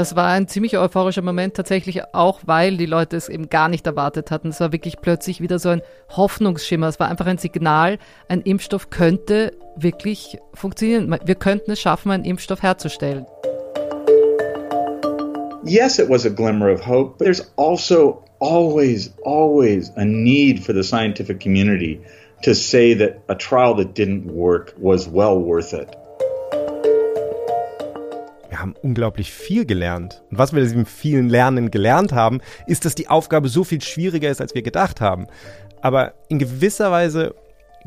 Das war ein ziemlich euphorischer Moment, tatsächlich auch, weil die Leute es eben gar nicht erwartet hatten. Es war wirklich plötzlich wieder so ein Hoffnungsschimmer. Es war einfach ein Signal, ein Impfstoff könnte wirklich funktionieren. Wir könnten es schaffen, einen Impfstoff herzustellen. Yes, it was a glimmer of hope, but there's also always, always a need for the scientific community to say that a trial that didn't work was well worth it haben unglaublich viel gelernt. Und was wir in diesem vielen Lernen gelernt haben, ist, dass die Aufgabe so viel schwieriger ist, als wir gedacht haben. Aber in gewisser Weise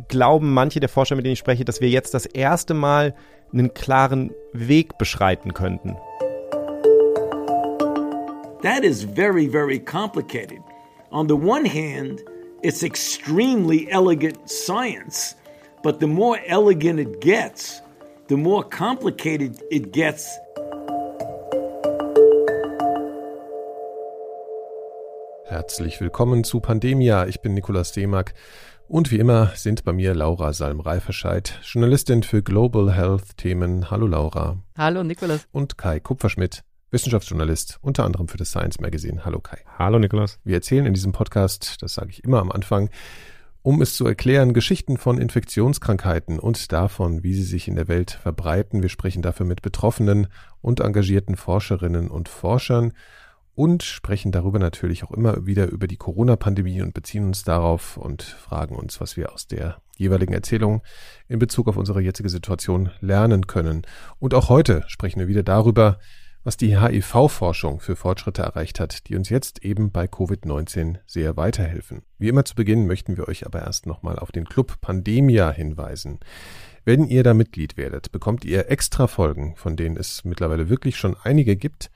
glauben manche der Forscher, mit denen ich spreche, dass wir jetzt das erste Mal einen klaren Weg beschreiten könnten. That is very, very complicated. On the one hand, it's extremely elegant science, but the more elegant it gets, the more complicated it gets Herzlich willkommen zu Pandemia. Ich bin Nikolaus Demark und wie immer sind bei mir Laura Salm-Reiferscheid, Journalistin für Global Health Themen. Hallo Laura. Hallo Nikolaus. Und Kai Kupferschmidt, Wissenschaftsjournalist, unter anderem für das Science Magazine. Hallo Kai. Hallo Nikolaus. Wir erzählen in diesem Podcast, das sage ich immer am Anfang, um es zu erklären, Geschichten von Infektionskrankheiten und davon, wie sie sich in der Welt verbreiten. Wir sprechen dafür mit Betroffenen und engagierten Forscherinnen und Forschern und sprechen darüber natürlich auch immer wieder über die Corona-Pandemie und beziehen uns darauf und fragen uns, was wir aus der jeweiligen Erzählung in Bezug auf unsere jetzige Situation lernen können. Und auch heute sprechen wir wieder darüber, was die HIV-Forschung für Fortschritte erreicht hat, die uns jetzt eben bei Covid-19 sehr weiterhelfen. Wie immer zu Beginn möchten wir euch aber erst nochmal auf den Club Pandemia hinweisen. Wenn ihr da Mitglied werdet, bekommt ihr extra Folgen, von denen es mittlerweile wirklich schon einige gibt,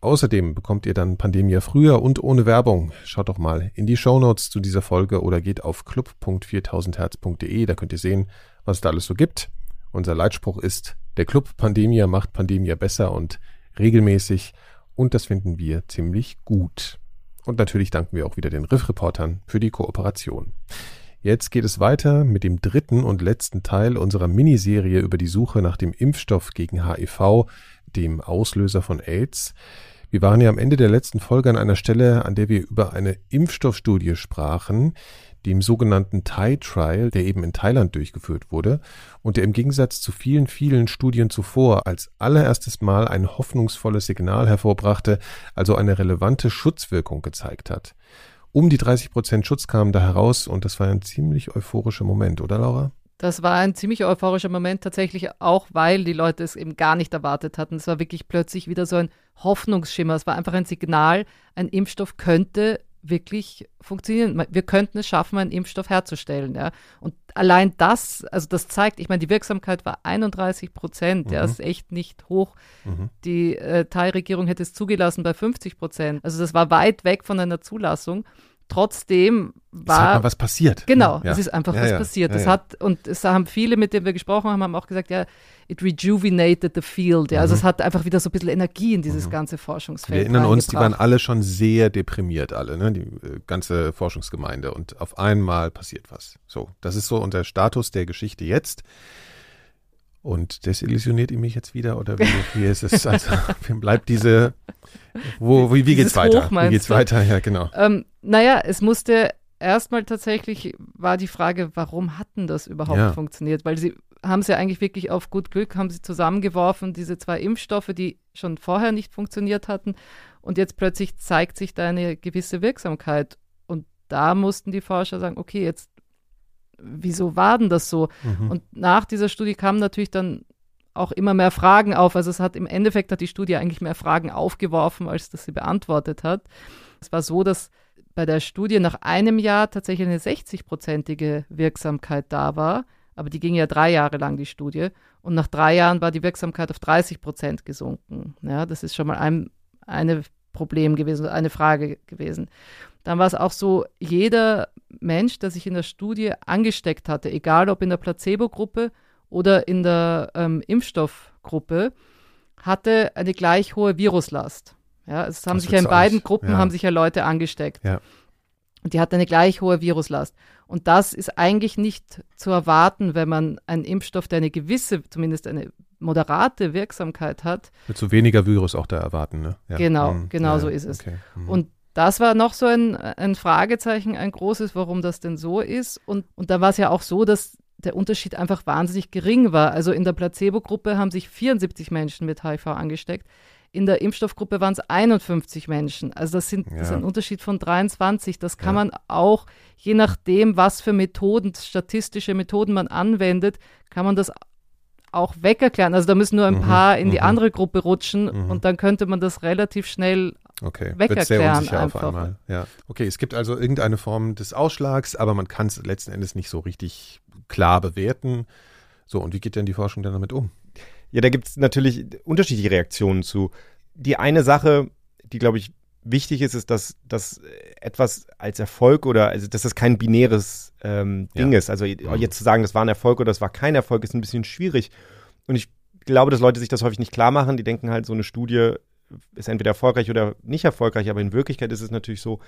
Außerdem bekommt ihr dann Pandemia früher und ohne Werbung. Schaut doch mal in die Shownotes zu dieser Folge oder geht auf club.4000herz.de, da könnt ihr sehen, was es da alles so gibt. Unser Leitspruch ist, der Club Pandemia macht Pandemia besser und regelmäßig und das finden wir ziemlich gut. Und natürlich danken wir auch wieder den Riff-Reportern für die Kooperation. Jetzt geht es weiter mit dem dritten und letzten Teil unserer Miniserie über die Suche nach dem Impfstoff gegen HIV, dem Auslöser von AIDS. Wir waren ja am Ende der letzten Folge an einer Stelle, an der wir über eine Impfstoffstudie sprachen, dem sogenannten Thai Trial, der eben in Thailand durchgeführt wurde und der im Gegensatz zu vielen, vielen Studien zuvor als allererstes Mal ein hoffnungsvolles Signal hervorbrachte, also eine relevante Schutzwirkung gezeigt hat. Um die 30 Prozent Schutz kamen da heraus und das war ein ziemlich euphorischer Moment, oder Laura? Das war ein ziemlich euphorischer Moment, tatsächlich auch, weil die Leute es eben gar nicht erwartet hatten. Es war wirklich plötzlich wieder so ein Hoffnungsschimmer. Es war einfach ein Signal, ein Impfstoff könnte wirklich funktionieren. Wir könnten es schaffen, einen Impfstoff herzustellen. Ja. Und allein das, also das zeigt, ich meine, die Wirksamkeit war 31 Prozent. Mhm. Ja, ist echt nicht hoch. Mhm. Die äh, Thai-Regierung hätte es zugelassen bei 50 Prozent. Also das war weit weg von einer Zulassung trotzdem war. Es hat was passiert. Genau, ja. es ist einfach ja, was ja, passiert. Das hat, und es haben viele, mit denen wir gesprochen haben, haben auch gesagt, ja, it rejuvenated the field. Ja, also mhm. es hat einfach wieder so ein bisschen Energie in dieses mhm. ganze Forschungsfeld. Wir erinnern uns, die waren alle schon sehr deprimiert, alle, ne? Die äh, ganze Forschungsgemeinde. Und auf einmal passiert was. So, das ist so unser Status der Geschichte jetzt. Und desillusioniert ihr mich jetzt wieder oder wie, wie ist es? Also, bleibt diese, wo, wie, wie geht's weiter? Hoch, wie geht's du? weiter? Ja, genau. Ähm, naja, es musste erstmal tatsächlich, war die Frage, warum hatten das überhaupt ja. funktioniert? Weil sie haben sie eigentlich wirklich auf gut Glück, haben sie zusammengeworfen, diese zwei Impfstoffe, die schon vorher nicht funktioniert hatten. Und jetzt plötzlich zeigt sich da eine gewisse Wirksamkeit. Und da mussten die Forscher sagen, okay, jetzt wieso war denn das so? Mhm. Und nach dieser Studie kamen natürlich dann auch immer mehr Fragen auf. Also es hat im Endeffekt hat die Studie eigentlich mehr Fragen aufgeworfen, als dass sie beantwortet hat. Es war so, dass bei der Studie nach einem Jahr tatsächlich eine 60-prozentige Wirksamkeit da war. Aber die ging ja drei Jahre lang, die Studie. Und nach drei Jahren war die Wirksamkeit auf 30 Prozent gesunken. Ja, das ist schon mal ein eine Problem gewesen, eine Frage gewesen. Dann war es auch so, jeder Mensch, der sich in der Studie angesteckt hatte, egal ob in der Placebo-Gruppe oder in der ähm, Impfstoffgruppe, hatte eine gleich hohe Viruslast. Ja, es haben das sich ja in beiden Gruppen ja. haben sich ja Leute angesteckt. Ja. Und die hatten eine gleich hohe Viruslast. Und das ist eigentlich nicht zu erwarten, wenn man einen Impfstoff, der eine gewisse, zumindest eine moderate Wirksamkeit hat. Mit so weniger Virus auch da erwarten, ne? Ja. Genau, mhm. genau ja, so ist es. Okay. Mhm. Und das war noch so ein, ein Fragezeichen, ein großes, warum das denn so ist. Und, und da war es ja auch so, dass der Unterschied einfach wahnsinnig gering war. Also in der Placebo-Gruppe haben sich 74 Menschen mit HIV angesteckt. In der Impfstoffgruppe waren es 51 Menschen. Also das, sind, ja. das ist ein Unterschied von 23. Das kann ja. man auch, je nachdem, was für Methoden, statistische Methoden man anwendet, kann man das auch wegerklären. Also da müssen nur ein mhm. paar in die mhm. andere Gruppe rutschen mhm. und dann könnte man das relativ schnell okay. wegerklären. Wird sehr unsicher einfach. auf einmal. Ja. Okay, es gibt also irgendeine Form des Ausschlags, aber man kann es letzten Endes nicht so richtig klar bewerten. So, und wie geht denn die Forschung dann damit um? Ja, da gibt es natürlich unterschiedliche Reaktionen zu. Die eine Sache, die, glaube ich, wichtig ist, ist, dass, dass etwas als Erfolg oder also dass das kein binäres ähm, Ding ja. ist. Also mhm. jetzt zu sagen, das war ein Erfolg oder das war kein Erfolg, ist ein bisschen schwierig. Und ich glaube, dass Leute sich das häufig nicht klar machen. Die denken halt, so eine Studie ist entweder erfolgreich oder nicht erfolgreich, aber in Wirklichkeit ist es natürlich so,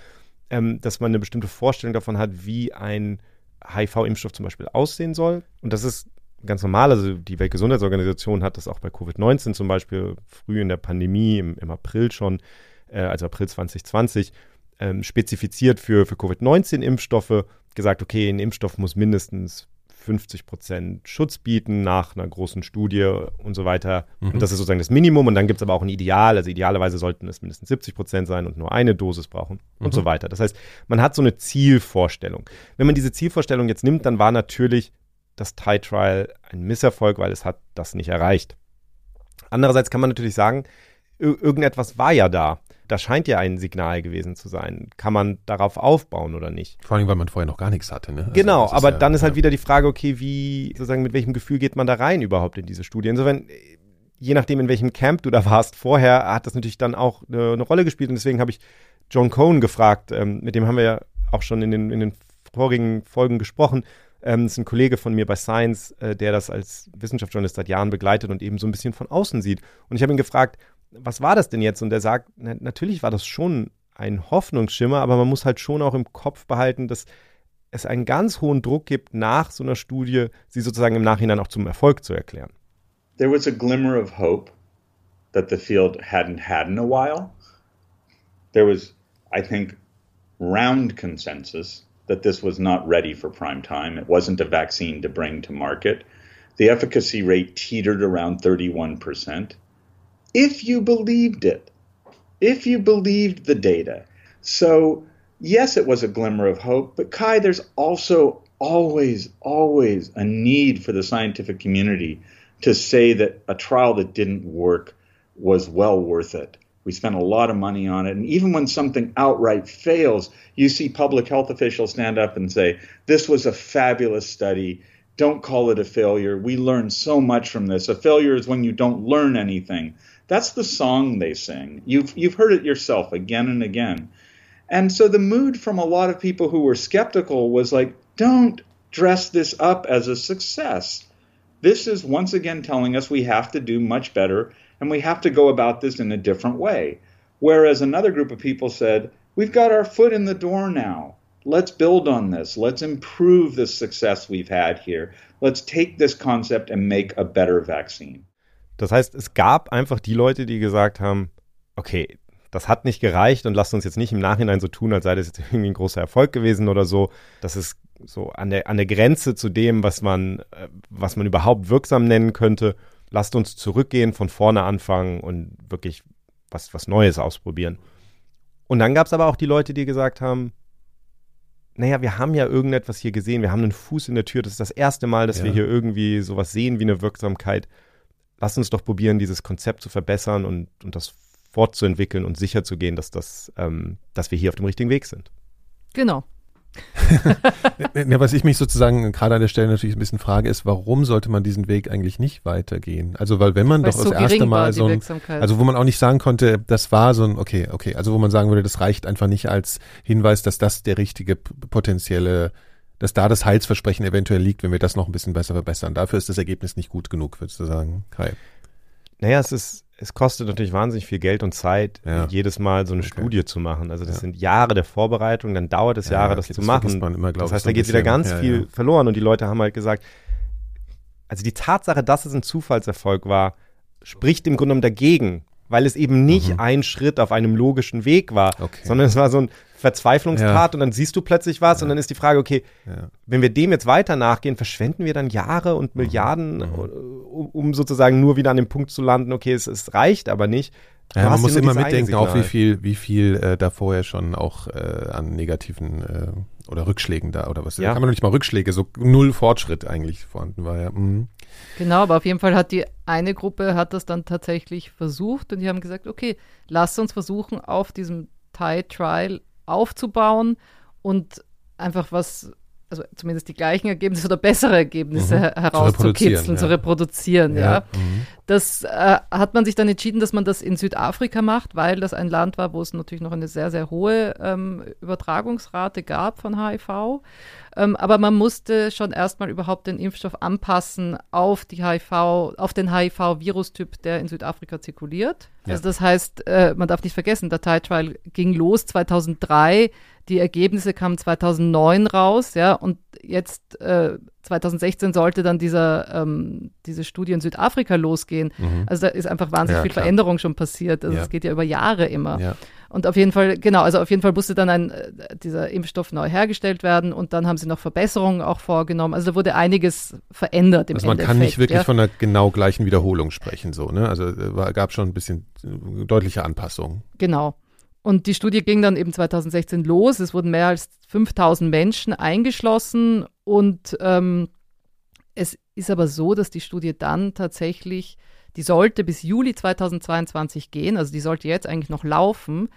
ähm, dass man eine bestimmte Vorstellung davon hat, wie ein HIV-Impfstoff zum Beispiel aussehen soll. Und das ist ganz normal. Also die Weltgesundheitsorganisation hat das auch bei Covid-19 zum Beispiel früh in der Pandemie, im, im April schon, äh, also April 2020, ähm, spezifiziert für, für Covid-19-Impfstoffe, gesagt, okay, ein Impfstoff muss mindestens 50 Prozent Schutz bieten nach einer großen Studie und so weiter. Mhm. Und das ist sozusagen das Minimum. Und dann gibt es aber auch ein Ideal. Also idealerweise sollten es mindestens 70 Prozent sein und nur eine Dosis brauchen mhm. und so weiter. Das heißt, man hat so eine Zielvorstellung. Wenn man diese Zielvorstellung jetzt nimmt, dann war natürlich das Thai Trial ein Misserfolg, weil es hat das nicht erreicht. Andererseits kann man natürlich sagen, irgendetwas war ja da. Das scheint ja ein Signal gewesen zu sein. Kann man darauf aufbauen oder nicht? Vor allem, weil man vorher noch gar nichts hatte. Ne? Also genau, aber ja, dann ist halt ja. wieder die Frage, okay, wie, sozusagen, mit welchem Gefühl geht man da rein überhaupt in diese Studie? Insofern, je nachdem, in welchem Camp du da warst vorher, hat das natürlich dann auch eine, eine Rolle gespielt. Und deswegen habe ich John Cohn gefragt, ähm, mit dem haben wir ja auch schon in den, in den vorigen Folgen gesprochen, ähm, das ist ein Kollege von mir bei Science, äh, der das als Wissenschaftsjournalist seit Jahren begleitet und eben so ein bisschen von außen sieht. Und ich habe ihn gefragt, was war das denn jetzt? Und er sagt, na, natürlich war das schon ein Hoffnungsschimmer, aber man muss halt schon auch im Kopf behalten, dass es einen ganz hohen Druck gibt, nach so einer Studie sie sozusagen im Nachhinein auch zum Erfolg zu erklären. There was a glimmer of hope that the field hadn't had in a while. There was, I think, round consensus that this was not ready for prime time. It wasn't a vaccine to bring to market. The efficacy rate teetered around 31%. If you believed it, if you believed the data. So, yes, it was a glimmer of hope, but Kai, there's also always, always a need for the scientific community to say that a trial that didn't work was well worth it. We spent a lot of money on it. And even when something outright fails, you see public health officials stand up and say, This was a fabulous study. Don't call it a failure. We learned so much from this. A failure is when you don't learn anything. That's the song they sing. You've, you've heard it yourself again and again. And so the mood from a lot of people who were skeptical was like, don't dress this up as a success. This is once again telling us we have to do much better and we have to go about this in a different way. Whereas another group of people said, we've got our foot in the door now. Let's build on this. Let's improve the success we've had here. Let's take this concept and make a better vaccine. Das heißt, es gab einfach die Leute, die gesagt haben, okay, das hat nicht gereicht und lasst uns jetzt nicht im Nachhinein so tun, als sei das jetzt irgendwie ein großer Erfolg gewesen oder so. Das ist so an der, an der Grenze zu dem, was man, äh, was man überhaupt wirksam nennen könnte lasst uns zurückgehen, von vorne anfangen und wirklich was, was Neues ausprobieren. Und dann gab es aber auch die Leute, die gesagt haben, naja, wir haben ja irgendetwas hier gesehen, wir haben einen Fuß in der Tür, das ist das erste Mal, dass ja. wir hier irgendwie sowas sehen wie eine Wirksamkeit. Lasst uns doch probieren, dieses Konzept zu verbessern und, und das fortzuentwickeln und sicherzugehen, dass, das, ähm, dass wir hier auf dem richtigen Weg sind. Genau, ja, was ich mich sozusagen gerade an der Stelle natürlich ein bisschen frage, ist, warum sollte man diesen Weg eigentlich nicht weitergehen? Also, weil wenn man weil doch das erste Mal so ein, also wo man auch nicht sagen konnte, das war so ein, okay, okay, also wo man sagen würde, das reicht einfach nicht als Hinweis, dass das der richtige potenzielle, dass da das Heilsversprechen eventuell liegt, wenn wir das noch ein bisschen besser verbessern. Dafür ist das Ergebnis nicht gut genug, würdest du sagen, Kai? Naja, es ist, es kostet natürlich wahnsinnig viel Geld und Zeit, ja. jedes Mal so eine okay. Studie zu machen. Also das ja. sind Jahre der Vorbereitung, dann dauert es Jahre, ja, okay, das, das zu machen. Immer, das heißt, da geht wieder ganz viel verloren und die Leute haben halt gesagt, also die Tatsache, dass es ein Zufallserfolg war, spricht im Grunde genommen dagegen, weil es eben nicht mhm. ein Schritt auf einem logischen Weg war, okay. sondern es war so ein Verzweiflungstat ja. und dann siehst du plötzlich was ja. und dann ist die Frage, okay, ja. wenn wir dem jetzt weiter nachgehen, verschwenden wir dann Jahre und mhm. Milliarden, mhm. um, um, sozusagen nur wieder an dem Punkt zu landen, okay, es, es reicht aber nicht. Ja, man muss immer mitdenken, auch wie viel, wie viel äh, da vorher schon auch äh, an negativen äh, oder Rückschlägen da oder was. Ja. Kann man nicht mal Rückschläge, so null Fortschritt eigentlich vorhanden war, ja. Mhm. Genau, aber auf jeden Fall hat die eine Gruppe hat das dann tatsächlich versucht und die haben gesagt, okay, lass uns versuchen, auf diesem Thai Trial aufzubauen und einfach was also zumindest die gleichen Ergebnisse oder bessere Ergebnisse mhm. herauszukitzeln, zu reproduzieren. Ja. ja. Mhm. Das äh, hat man sich dann entschieden, dass man das in Südafrika macht, weil das ein Land war, wo es natürlich noch eine sehr, sehr hohe ähm, Übertragungsrate gab von HIV. Ähm, aber man musste schon erstmal überhaupt den Impfstoff anpassen auf die HIV, auf den HIV-Virustyp, der in Südafrika zirkuliert. Ja. Also das heißt, äh, man darf nicht vergessen, der Thai Trial ging los 2003 die Ergebnisse kamen 2009 raus, ja, und jetzt äh, 2016 sollte dann dieser, ähm, diese Studie in Südafrika losgehen. Mhm. Also da ist einfach wahnsinnig ja, viel klar. Veränderung schon passiert. Also es ja. geht ja über Jahre immer. Ja. Und auf jeden Fall, genau, also auf jeden Fall musste dann ein, äh, dieser Impfstoff neu hergestellt werden und dann haben sie noch Verbesserungen auch vorgenommen. Also da wurde einiges verändert im Also man Endeffekt, kann nicht wirklich von einer genau gleichen Wiederholung sprechen, so, ne? Also es gab schon ein bisschen äh, deutliche Anpassungen. Genau. Und die Studie ging dann eben 2016 los. Es wurden mehr als 5000 Menschen eingeschlossen. Und ähm, es ist aber so, dass die Studie dann tatsächlich, die sollte bis Juli 2022 gehen. Also die sollte jetzt eigentlich noch laufen.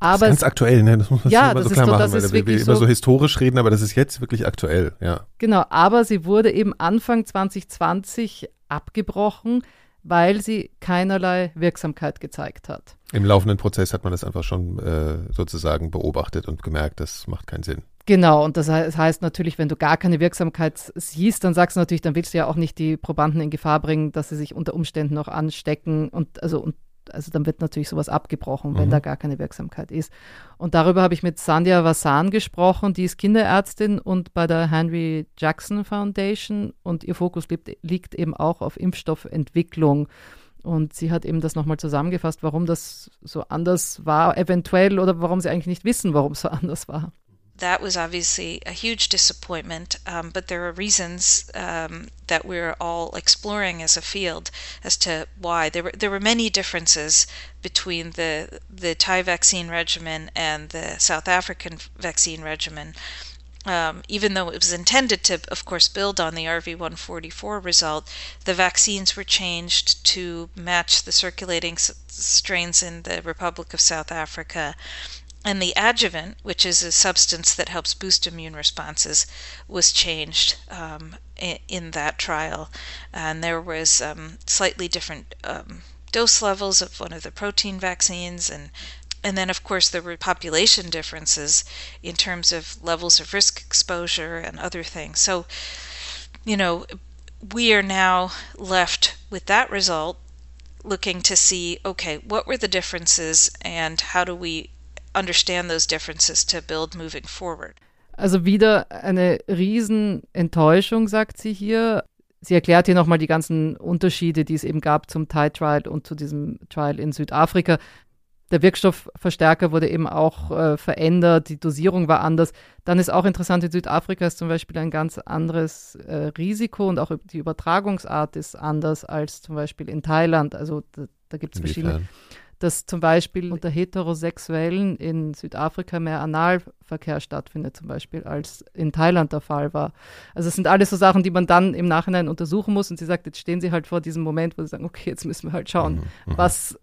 Aber das ist ganz aktuell, ne? Das muss man ja, immer so klar doch, machen, weil wir, wir immer so historisch reden, aber das ist jetzt wirklich aktuell, ja. Genau, aber sie wurde eben Anfang 2020 abgebrochen, weil sie keinerlei Wirksamkeit gezeigt hat. Im laufenden Prozess hat man das einfach schon äh, sozusagen beobachtet und gemerkt, das macht keinen Sinn. Genau, und das heißt natürlich, wenn du gar keine Wirksamkeit siehst, dann sagst du natürlich, dann willst du ja auch nicht die Probanden in Gefahr bringen, dass sie sich unter Umständen noch anstecken und also und also dann wird natürlich sowas abgebrochen, wenn mhm. da gar keine Wirksamkeit ist. Und darüber habe ich mit Sandhya Vasan gesprochen, die ist Kinderärztin und bei der Henry Jackson Foundation und ihr Fokus liegt, liegt eben auch auf Impfstoffentwicklung. Und sie hat eben das nochmal zusammengefasst, warum das so anders war, eventuell, oder warum sie eigentlich nicht wissen, warum es so anders war. That was obviously a huge disappointment. Um, but there are reasons um, that we're all exploring as a field as to why there were there were many differences between the the Thai vaccine regimen and the South African vaccine regimen. Um, even though it was intended to, of course, build on the RV144 result, the vaccines were changed to match the circulating strains in the Republic of South Africa and the adjuvant, which is a substance that helps boost immune responses, was changed um, in, in, that trial. And there was um, slightly different um, dose levels of one of the protein vaccines, and and then of course there were population differences in terms of levels of risk exposure and other things. So, you know, we are now left with that result looking to see okay what were the differences and how do we understand those differences to build moving forward. Also wieder eine Riesenenttäuschung, sagt sie hier. Sie erklärt hier nochmal die ganzen Unterschiede, die es eben gab zum Thai Trial und zu diesem Trial in Südafrika. Der Wirkstoffverstärker wurde eben auch äh, verändert, die Dosierung war anders. Dann ist auch interessant, in Südafrika ist zum Beispiel ein ganz anderes äh, Risiko und auch die Übertragungsart ist anders als zum Beispiel in Thailand. Also da, da gibt es verschiedene dass zum Beispiel unter Heterosexuellen in Südafrika mehr Analverkehr stattfindet, zum Beispiel, als in Thailand der Fall war. Also es sind alles so Sachen, die man dann im Nachhinein untersuchen muss. Und sie sagt, jetzt stehen sie halt vor diesem Moment, wo sie sagen, okay, jetzt müssen wir halt schauen, mhm, mhm. was,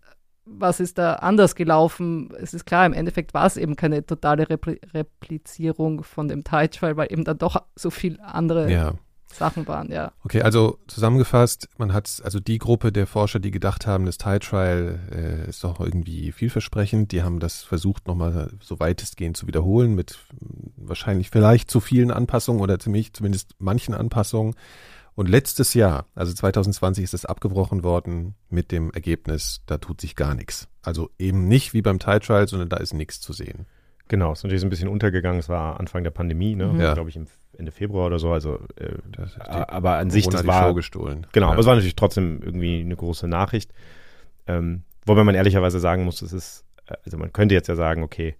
was ist da anders gelaufen. Es ist klar, im Endeffekt war es eben keine totale Repli Replizierung von dem Thai-Trial, weil eben dann doch so viel andere ja. Sachen waren, ja. Okay, also zusammengefasst, man hat also die Gruppe der Forscher, die gedacht haben, das Thai Trial äh, ist doch irgendwie vielversprechend, die haben das versucht nochmal so weitestgehend zu wiederholen mit wahrscheinlich vielleicht zu vielen Anpassungen oder ziemlich, zumindest manchen Anpassungen. Und letztes Jahr, also 2020, ist es abgebrochen worden mit dem Ergebnis, da tut sich gar nichts. Also eben nicht wie beim Thai Trial, sondern da ist nichts zu sehen. Genau, ist natürlich so ein bisschen untergegangen. Es war Anfang der Pandemie, ne? Mhm. Ja. glaube ich, im Ende Februar oder so. Also, äh, Das ist die aber an sich, das war Show gestohlen. Genau, ja. aber es war natürlich trotzdem irgendwie eine große Nachricht. Ähm, wobei man ehrlicherweise sagen muss, es ist, äh, also man könnte jetzt ja sagen, okay,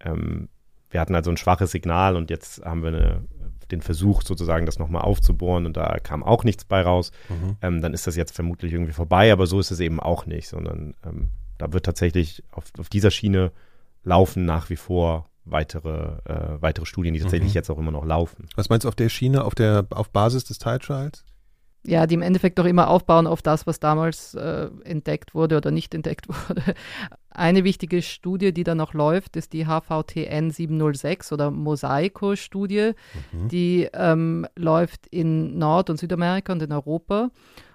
ähm, wir hatten also ein schwaches Signal und jetzt haben wir eine, den Versuch sozusagen, das nochmal aufzubohren und da kam auch nichts bei raus. Mhm. Ähm, dann ist das jetzt vermutlich irgendwie vorbei, aber so ist es eben auch nicht, sondern ähm, da wird tatsächlich auf, auf dieser Schiene laufen nach wie vor weitere, äh, weitere Studien, die tatsächlich Mhm. jetzt auch immer noch laufen. Was meinst du auf der Schiene, auf der auf Basis des Tide Trials? Ja, die im Endeffekt doch immer aufbauen auf das, was damals äh, entdeckt wurde oder nicht entdeckt wurde. Eine wichtige Studie, die da noch läuft, ist die HVTN 706 oder Mosaico-Studie. Mhm. Die ähm, läuft in Nord- und Südamerika und in Europa.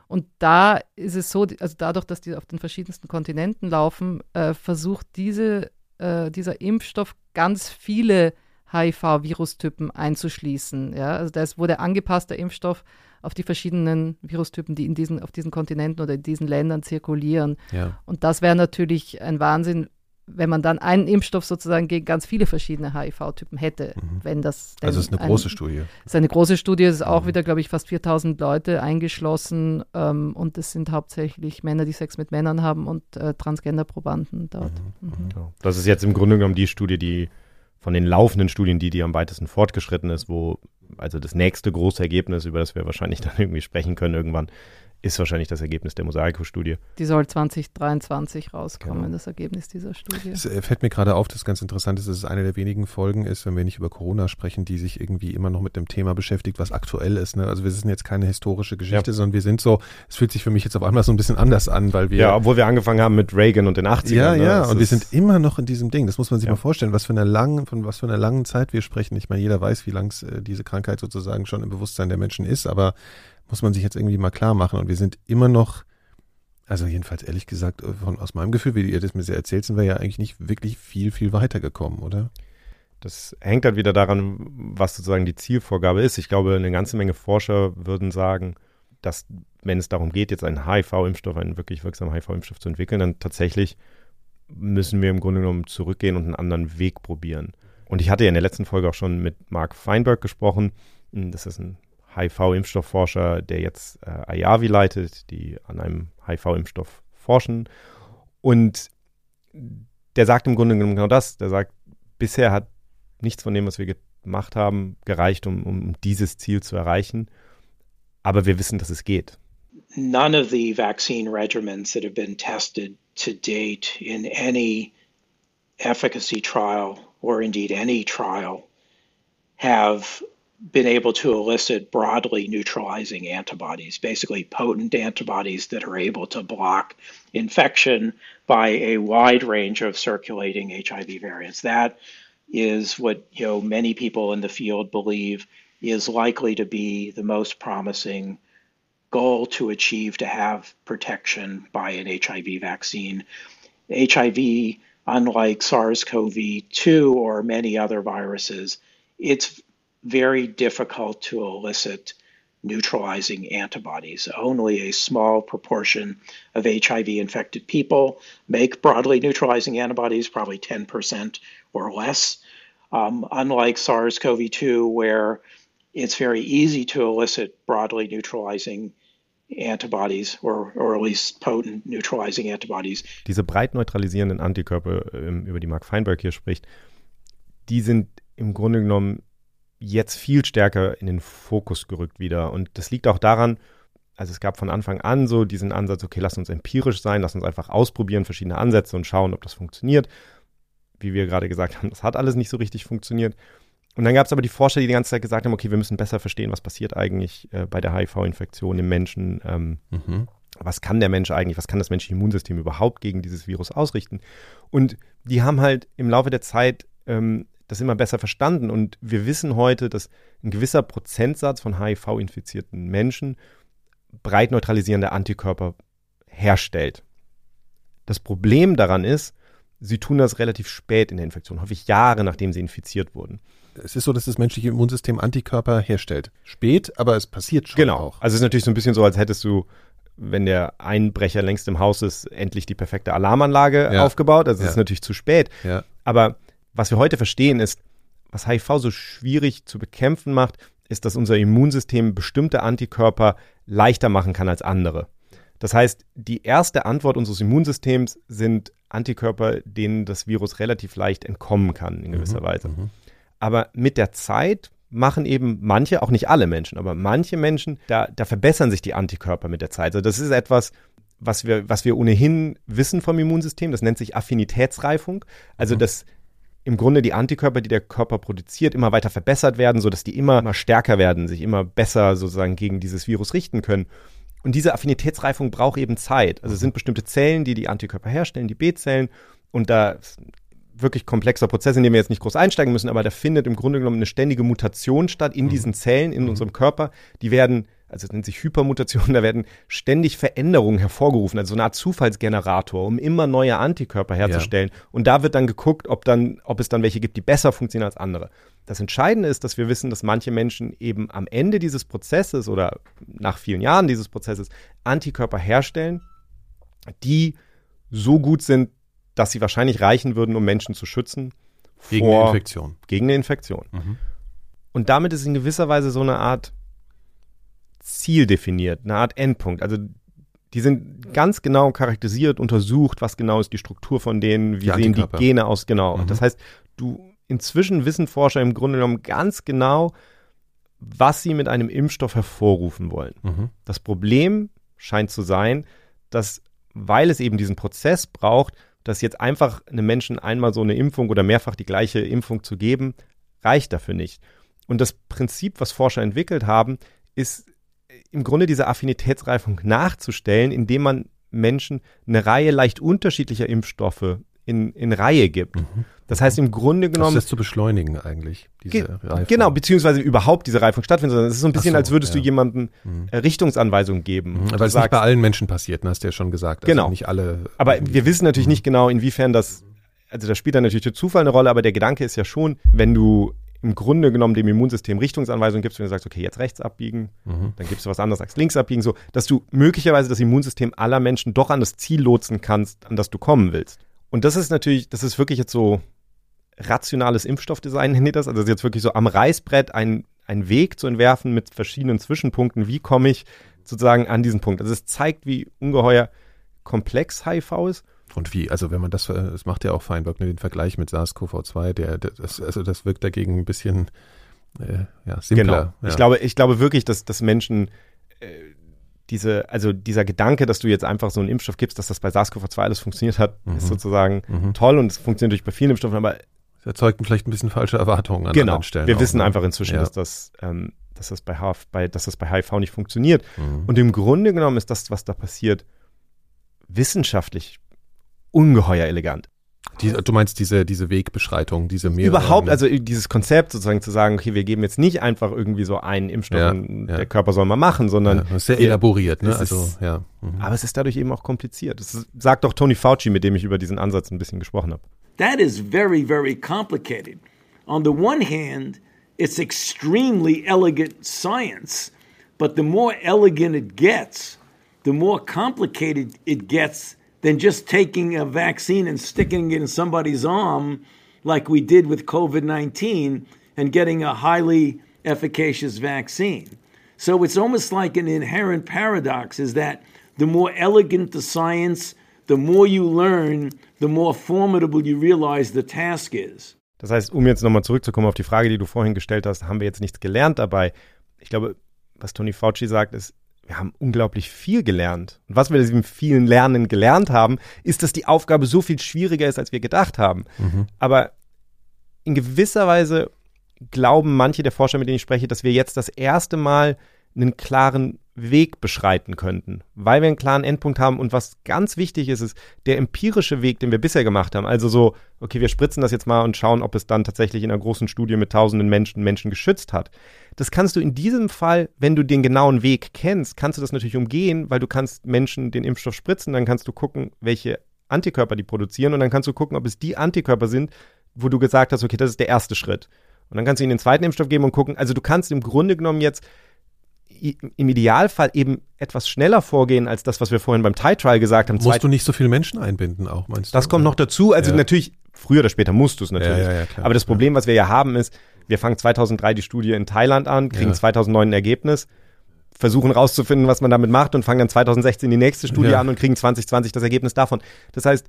Und da ist es so, also dadurch, dass die auf den verschiedensten Kontinenten laufen, äh, versucht diese, äh, dieser Impfstoff ganz viele HIV-Virustypen einzuschließen. Ja? Also das wurde angepasster Impfstoff auf die verschiedenen Virustypen, die in diesen, auf diesen Kontinenten oder in diesen Ländern zirkulieren. Ja. Und das wäre natürlich ein Wahnsinn, wenn man dann einen Impfstoff sozusagen gegen ganz viele verschiedene HIV-Typen hätte, Mhm. wenn das Also es ist eine ein- große Studie. es ist eine große Studie, es ist auch Mhm. wieder, glaube ich, fast 4000 Leute eingeschlossen ähm, und es sind hauptsächlich Männer, die Sex mit Männern haben und äh, Transgender-Probanden dort. Mhm. Genau. Das ist jetzt im Grunde genommen die Studie, die von den laufenden Studien, die, die am weitesten fortgeschritten ist, wo also das nächste große Ergebnis, über das wir wahrscheinlich dann irgendwie sprechen können irgendwann, ist wahrscheinlich das Ergebnis der Mosaico-Studie. Die soll 2023 rauskommen, Genau. das Ergebnis dieser Studie. Es äh, fällt mir gerade auf, dass es ganz interessant ist, dass es eine der wenigen Folgen ist, wenn wir nicht über Corona sprechen, die sich irgendwie immer noch mit dem Thema beschäftigt, was aktuell ist. Ne? Also wir sind jetzt keine historische Geschichte, sondern wir sind so, es fühlt sich für mich jetzt auf einmal so ein bisschen anders an, weil wir Ja, obwohl wir angefangen haben mit Reagan und den 80ern. Ja, ne? ja, Das und wir sind immer noch in diesem Ding. Das muss man sich Ja. mal vorstellen, was für eine langen, von was für einer langen Zeit wir sprechen. Ich meine, jeder weiß, wie lang äh, diese Krankheit sozusagen schon im Bewusstsein der Menschen ist, aber muss man sich jetzt irgendwie mal klar machen. Und wir sind immer noch, also jedenfalls ehrlich gesagt, äh, von, aus meinem Gefühl, wie ihr das mir sehr erzählt, sind wir ja eigentlich nicht wirklich viel, viel weitergekommen, oder? Das hängt halt wieder daran, was sozusagen die Zielvorgabe ist. Ich glaube, eine ganze Menge Forscher würden sagen, dass wenn es darum geht, jetzt einen HIV-Impfstoff, einen wirklich wirksamen HIV-Impfstoff zu entwickeln, dann tatsächlich müssen wir im Grunde genommen zurückgehen und einen anderen Weg probieren. Und ich hatte ja in der letzten Folge auch schon mit Mark Feinberg gesprochen. Das ist ein HIV-Impfstoffforscher, der jetzt äh, Ayavi leitet, die an einem HIV-Impfstoff forschen. Und der sagt im Grunde genommen genau das. Der sagt, bisher hat nichts von dem, was wir gemacht haben, gereicht, um, um dieses Ziel zu erreichen. Aber wir wissen, dass es geht. none of the vaccine regimens that have been tested to date in any efficacy trial or indeed any trial have been able to elicit broadly neutralizing antibodies, basically potent antibodies that are able to block infection by a wide range of circulating HIV variants. That is what you know many people in the field believe is likely to be the most promising goal to achieve to have protection by an HIV vaccine. HIV, unlike SARS CoV 2 or many other viruses, it's very difficult to elicit neutralizing antibodies. Only a small proportion of HIV infected people make broadly neutralizing antibodies, probably 10% or less. Um, unlike SARS CoV 2, where it's very easy to elicit broadly neutralizing antibodies or, or at least potent neutralizing antibodies. Diese breit neutralisierenden Antikörper, ähm, über die Mark Feinberg hier spricht, die sind im Grunde genommen jetzt viel stärker in den Fokus gerückt wieder. Und das liegt auch daran, also es gab von Anfang an so diesen Ansatz, okay, lass uns empirisch sein, lass uns einfach ausprobieren, verschiedene Ansätze und schauen, ob das funktioniert. Wie wir gerade gesagt haben, das hat alles nicht so richtig funktioniert. Und dann gab es aber die Forscher, die die ganze Zeit gesagt haben, okay, wir müssen besser verstehen, was passiert eigentlich äh, bei der HIV-Infektion im Menschen. Ähm, Mhm. was kann der Mensch eigentlich, was kann das menschliche Immunsystem überhaupt gegen dieses Virus ausrichten? Und die haben halt im Laufe der Zeit ähm, das immer besser verstanden. Und wir wissen heute, dass ein gewisser Prozentsatz von HIV-infizierten Menschen breit neutralisierende Antikörper herstellt. Das Problem daran ist, sie tun das relativ spät in der Infektion, häufig Jahre nachdem sie infiziert wurden. Es ist so, dass das menschliche Immunsystem Antikörper herstellt. Spät, aber es passiert schon Genau. auch. Also es ist natürlich so ein bisschen so, als hättest du, wenn der Einbrecher längst im Haus ist, endlich die perfekte Alarmanlage Ja. aufgebaut. Also es Ja. ist natürlich zu spät. Ja. Aber was wir heute verstehen ist, was HIV so schwierig zu bekämpfen macht, ist, dass unser Immunsystem bestimmte Antikörper leichter machen kann als andere. Das heißt, die erste Antwort unseres Immunsystems sind Antikörper, denen das Virus relativ leicht entkommen kann in gewisser mhm, Weise. Mhm. Aber mit der Zeit machen eben manche, auch nicht alle Menschen, aber manche Menschen, da, da verbessern sich die Antikörper mit der Zeit. Also das ist etwas, was wir, was wir ohnehin wissen vom Immunsystem. Das nennt sich Affinitätsreifung. Also mhm. dass im Grunde die Antikörper, die der Körper produziert, immer weiter verbessert werden, sodass die immer, immer stärker werden, sich immer besser sozusagen gegen dieses Virus richten können. Und diese Affinitätsreifung braucht eben Zeit. Also es sind bestimmte Zellen, die die Antikörper herstellen, die B-Zellen. Und da wirklich komplexer Prozess, in dem wir jetzt nicht groß einsteigen müssen, aber da findet im Grunde genommen eine ständige Mutation statt in mhm. diesen Zellen, in mhm. unserem Körper. Die werden, also es nennt sich Hypermutation, da werden ständig Veränderungen hervorgerufen, also so eine Art Zufallsgenerator, um immer neue Antikörper herzustellen. Ja. Und da wird dann geguckt, ob dann, ob es dann welche gibt, die besser funktionieren als andere. Das Entscheidende ist, dass wir wissen, dass manche Menschen eben am Ende dieses Prozesses oder nach vielen Jahren dieses Prozesses Antikörper herstellen, die so gut sind, dass sie wahrscheinlich reichen würden, um Menschen zu schützen. Gegen vor, eine Infektion. Gegen eine Infektion. Mhm. Und damit ist in gewisser Weise so eine Art Ziel definiert, eine Art Endpunkt. Also die sind ganz genau charakterisiert, untersucht, was genau ist die Struktur von denen, wie die sehen die Gene aus, genau. Mhm. Das heißt, du inzwischen wissen Forscher im Grunde genommen ganz genau, was sie mit einem Impfstoff hervorrufen wollen. Mhm. Das Problem scheint zu sein, dass, weil es eben diesen Prozess braucht, dass jetzt einfach einem Menschen einmal so eine Impfung oder mehrfach die gleiche Impfung zu geben, reicht dafür nicht. Und das Prinzip, was Forscher entwickelt haben, ist im Grunde diese Affinitätsreifung nachzustellen, indem man Menschen eine Reihe leicht unterschiedlicher Impfstoffe in, in Reihe gibt. Mhm. Das heißt im Grunde genommen. Das ist zu beschleunigen eigentlich, diese ge Reifung. Genau, beziehungsweise überhaupt diese Reifung stattfindet. Es ist so ein bisschen, so, als würdest ja. du jemandem mhm. Richtungsanweisungen geben. Mhm, weil es sagst, nicht bei allen Menschen passiert, ne, hast du ja schon gesagt. Also genau. Nicht alle. Aber wir wissen natürlich mhm. nicht genau, inwiefern das, also da spielt dann natürlich der Zufall eine Rolle, aber der Gedanke ist ja schon, wenn du im Grunde genommen dem Immunsystem Richtungsanweisungen gibst, wenn du sagst, okay, jetzt rechts abbiegen, mhm. dann gibst du was anderes, sagst links abbiegen, so, dass du möglicherweise das Immunsystem aller Menschen doch an das Ziel lotsen kannst, an das du kommen willst. Und das ist natürlich, das ist wirklich jetzt so rationales Impfstoffdesign, nennt das. Also jetzt wirklich so am Reißbrett einen Weg zu entwerfen mit verschiedenen Zwischenpunkten. Wie komme ich sozusagen an diesen Punkt? Also es zeigt, wie ungeheuer komplex HIV ist. Und wie, also wenn man das, das macht ja auch Feinberg, ne, den Vergleich mit SARS-CoV-2, der, das, also das wirkt dagegen ein bisschen äh, ja, simpler. Genau. Ja. Ich, glaube, ich glaube wirklich, dass, dass Menschen äh, diese, also dieser Gedanke, dass du jetzt einfach so einen Impfstoff gibst, dass das bei SARS-CoV-2 alles funktioniert hat, mhm. ist sozusagen mhm. toll und es funktioniert natürlich bei vielen Impfstoffen, aber es erzeugt vielleicht ein bisschen falsche Erwartungen an genau. anderen Stellen. Wir auch, wissen ne? einfach inzwischen, ja. dass das, ähm, dass das bei, HIV, bei, dass das bei HIV nicht funktioniert. Mhm. Und im Grunde genommen ist das, was da passiert, wissenschaftlich ungeheuer elegant. Die, du meinst diese, diese Wegbeschreitung, diese mehrere. Überhaupt, also dieses Konzept sozusagen zu sagen, okay, wir geben jetzt nicht einfach irgendwie so einen Impfstoff ja, und ja. der Körper soll mal machen, sondern. Ja, das ist sehr wir, elaboriert, ne? Also, ist, ja. Mhm. Aber es ist dadurch eben auch kompliziert. Das sagt doch Tony Fauci, mit dem ich über diesen Ansatz ein bisschen gesprochen habe. That is very, very complicated. On the one hand, it's extremely elegant science, but the more elegant it gets, the more complicated it gets than just taking a vaccine and sticking it in somebody's arm like we did with COVID 19 and getting a highly efficacious vaccine. So it's almost like an inherent paradox is that the more elegant the science, the more you learn, the more formidable you realize the task is. Das heißt, um jetzt nochmal zurückzukommen auf die Frage, die du vorhin gestellt hast, haben wir jetzt nichts gelernt dabei. Ich glaube, was Tony Fauci sagt, ist, wir haben unglaublich viel gelernt. Und was wir in diesem vielen Lernen gelernt haben, ist, dass die Aufgabe so viel schwieriger ist, als wir gedacht haben. Mhm. Aber in gewisser Weise glauben manche der Forscher, mit denen ich spreche, dass wir jetzt das erste Mal einen klaren Weg beschreiten könnten, weil wir einen klaren Endpunkt haben. Und was ganz wichtig ist, ist der empirische Weg, den wir bisher gemacht haben. Also so, okay, wir spritzen das jetzt mal und schauen, ob es dann tatsächlich in einer großen Studie mit tausenden Menschen Menschen geschützt hat. Das kannst du in diesem Fall, wenn du den genauen Weg kennst, kannst du das natürlich umgehen, weil du kannst Menschen den Impfstoff spritzen, dann kannst du gucken, welche Antikörper die produzieren und dann kannst du gucken, ob es die Antikörper sind, wo du gesagt hast, okay, das ist der erste Schritt. Und dann kannst du ihnen den zweiten Impfstoff geben und gucken. Also du kannst im Grunde genommen jetzt im Idealfall eben etwas schneller vorgehen als das, was wir vorhin beim Tie Trial gesagt haben. Musst Zweit du nicht so viele Menschen einbinden, auch meinst du? Das kommt noch dazu. Also ja. natürlich früher oder später musst du es natürlich. Ja, ja, Aber das Problem, was wir ja haben, ist, wir fangen 2003 die Studie in Thailand an, kriegen 2009 ein Ergebnis, versuchen rauszufinden, was man damit macht und fangen dann 2016 die nächste Studie an und kriegen 2020 das Ergebnis davon. Das heißt,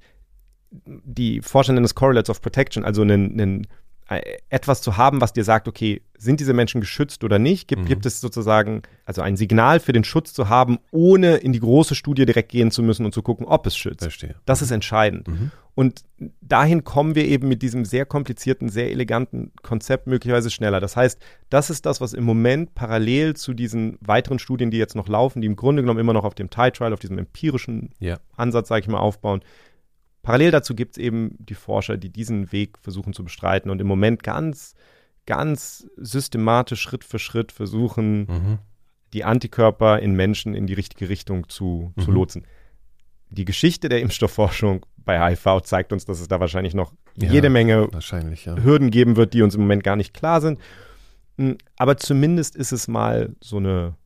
die Forscher nennen es Correlates of Protection, also einen, einen etwas zu haben, was dir sagt, okay, sind diese Menschen geschützt oder nicht? Gibt, mhm. gibt es sozusagen also ein Signal für den Schutz zu haben, ohne in die große Studie direkt gehen zu müssen und zu gucken, ob es schützt? Verstehe. Das ist entscheidend. Mhm. Und dahin kommen wir eben mit diesem sehr komplizierten, sehr eleganten Konzept möglicherweise schneller. Das heißt, das ist das, was im Moment parallel zu diesen weiteren Studien, die jetzt noch laufen, die im Grunde genommen immer noch auf dem Tie-Trial, auf diesem empirischen ja. Ansatz, sage ich mal, aufbauen, Parallel dazu gibt es eben die Forscher, die diesen Weg versuchen zu bestreiten und im Moment ganz, ganz systematisch Schritt für Schritt versuchen, mhm. die Antikörper in Menschen in die richtige Richtung zu, mhm. zu lotsen. Die Geschichte der Impfstoffforschung bei HIV zeigt uns, dass es da wahrscheinlich noch ja, jede Menge ja. Hürden geben wird, die uns im Moment gar nicht klar sind. Hm, aber zumindest ist es mal so eine,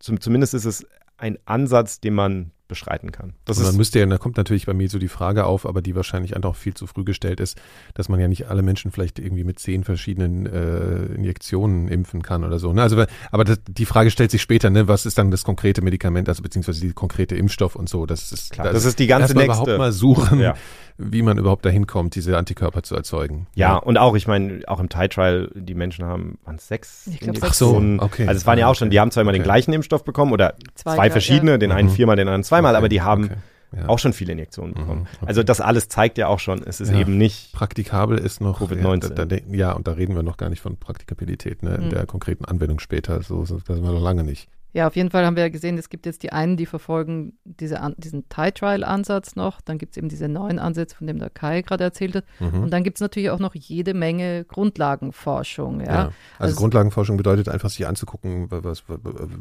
zumindest ist es ein Ansatz, den man beschreiten kann. Das und dann müsste ja, da kommt natürlich bei mir so die Frage auf, aber die wahrscheinlich einfach viel zu früh gestellt ist, dass man ja nicht alle Menschen vielleicht irgendwie mit zehn verschiedenen äh, Injektionen impfen kann oder so. Ne? Also, aber das, die Frage stellt sich später, ne? was ist dann das konkrete Medikament, also beziehungsweise die konkrete Impfstoff und so. Das ist klar. Das, das ist die ganze nächste. überhaupt mal suchen. Ja wie man überhaupt dahin kommt, diese Antikörper zu erzeugen. Ja, ja. und auch, ich meine, auch im Thai-Trial, die Menschen haben, waren es sechs? Ich glaube, so, okay. Also es waren ja auch schon, die haben zwar immer okay. den gleichen Impfstoff bekommen oder zwei, zwei verschiedene, ja. den einen mhm. viermal, den anderen zweimal, okay. aber die haben ja. auch schon viele Injektionen mhm. bekommen. Mhm. Also das alles zeigt ja auch schon, es ist eben nicht praktikabel ist noch Covid-19. Ja, da, da, ja, und da reden wir noch gar nicht von Praktikabilität, ne, in mhm. der konkreten Anwendung später. So, so das sind wir noch lange nicht. Ja, auf jeden Fall haben wir ja gesehen, es gibt jetzt die einen, die verfolgen diese, diesen Tie-Trial-Ansatz noch. Dann gibt es eben diese neuen Ansätze, von dem der Kai gerade erzählt hat. Mhm. Und dann gibt es natürlich auch noch jede Menge Grundlagenforschung. Ja? ja also, also, Grundlagenforschung bedeutet einfach, sich anzugucken, was,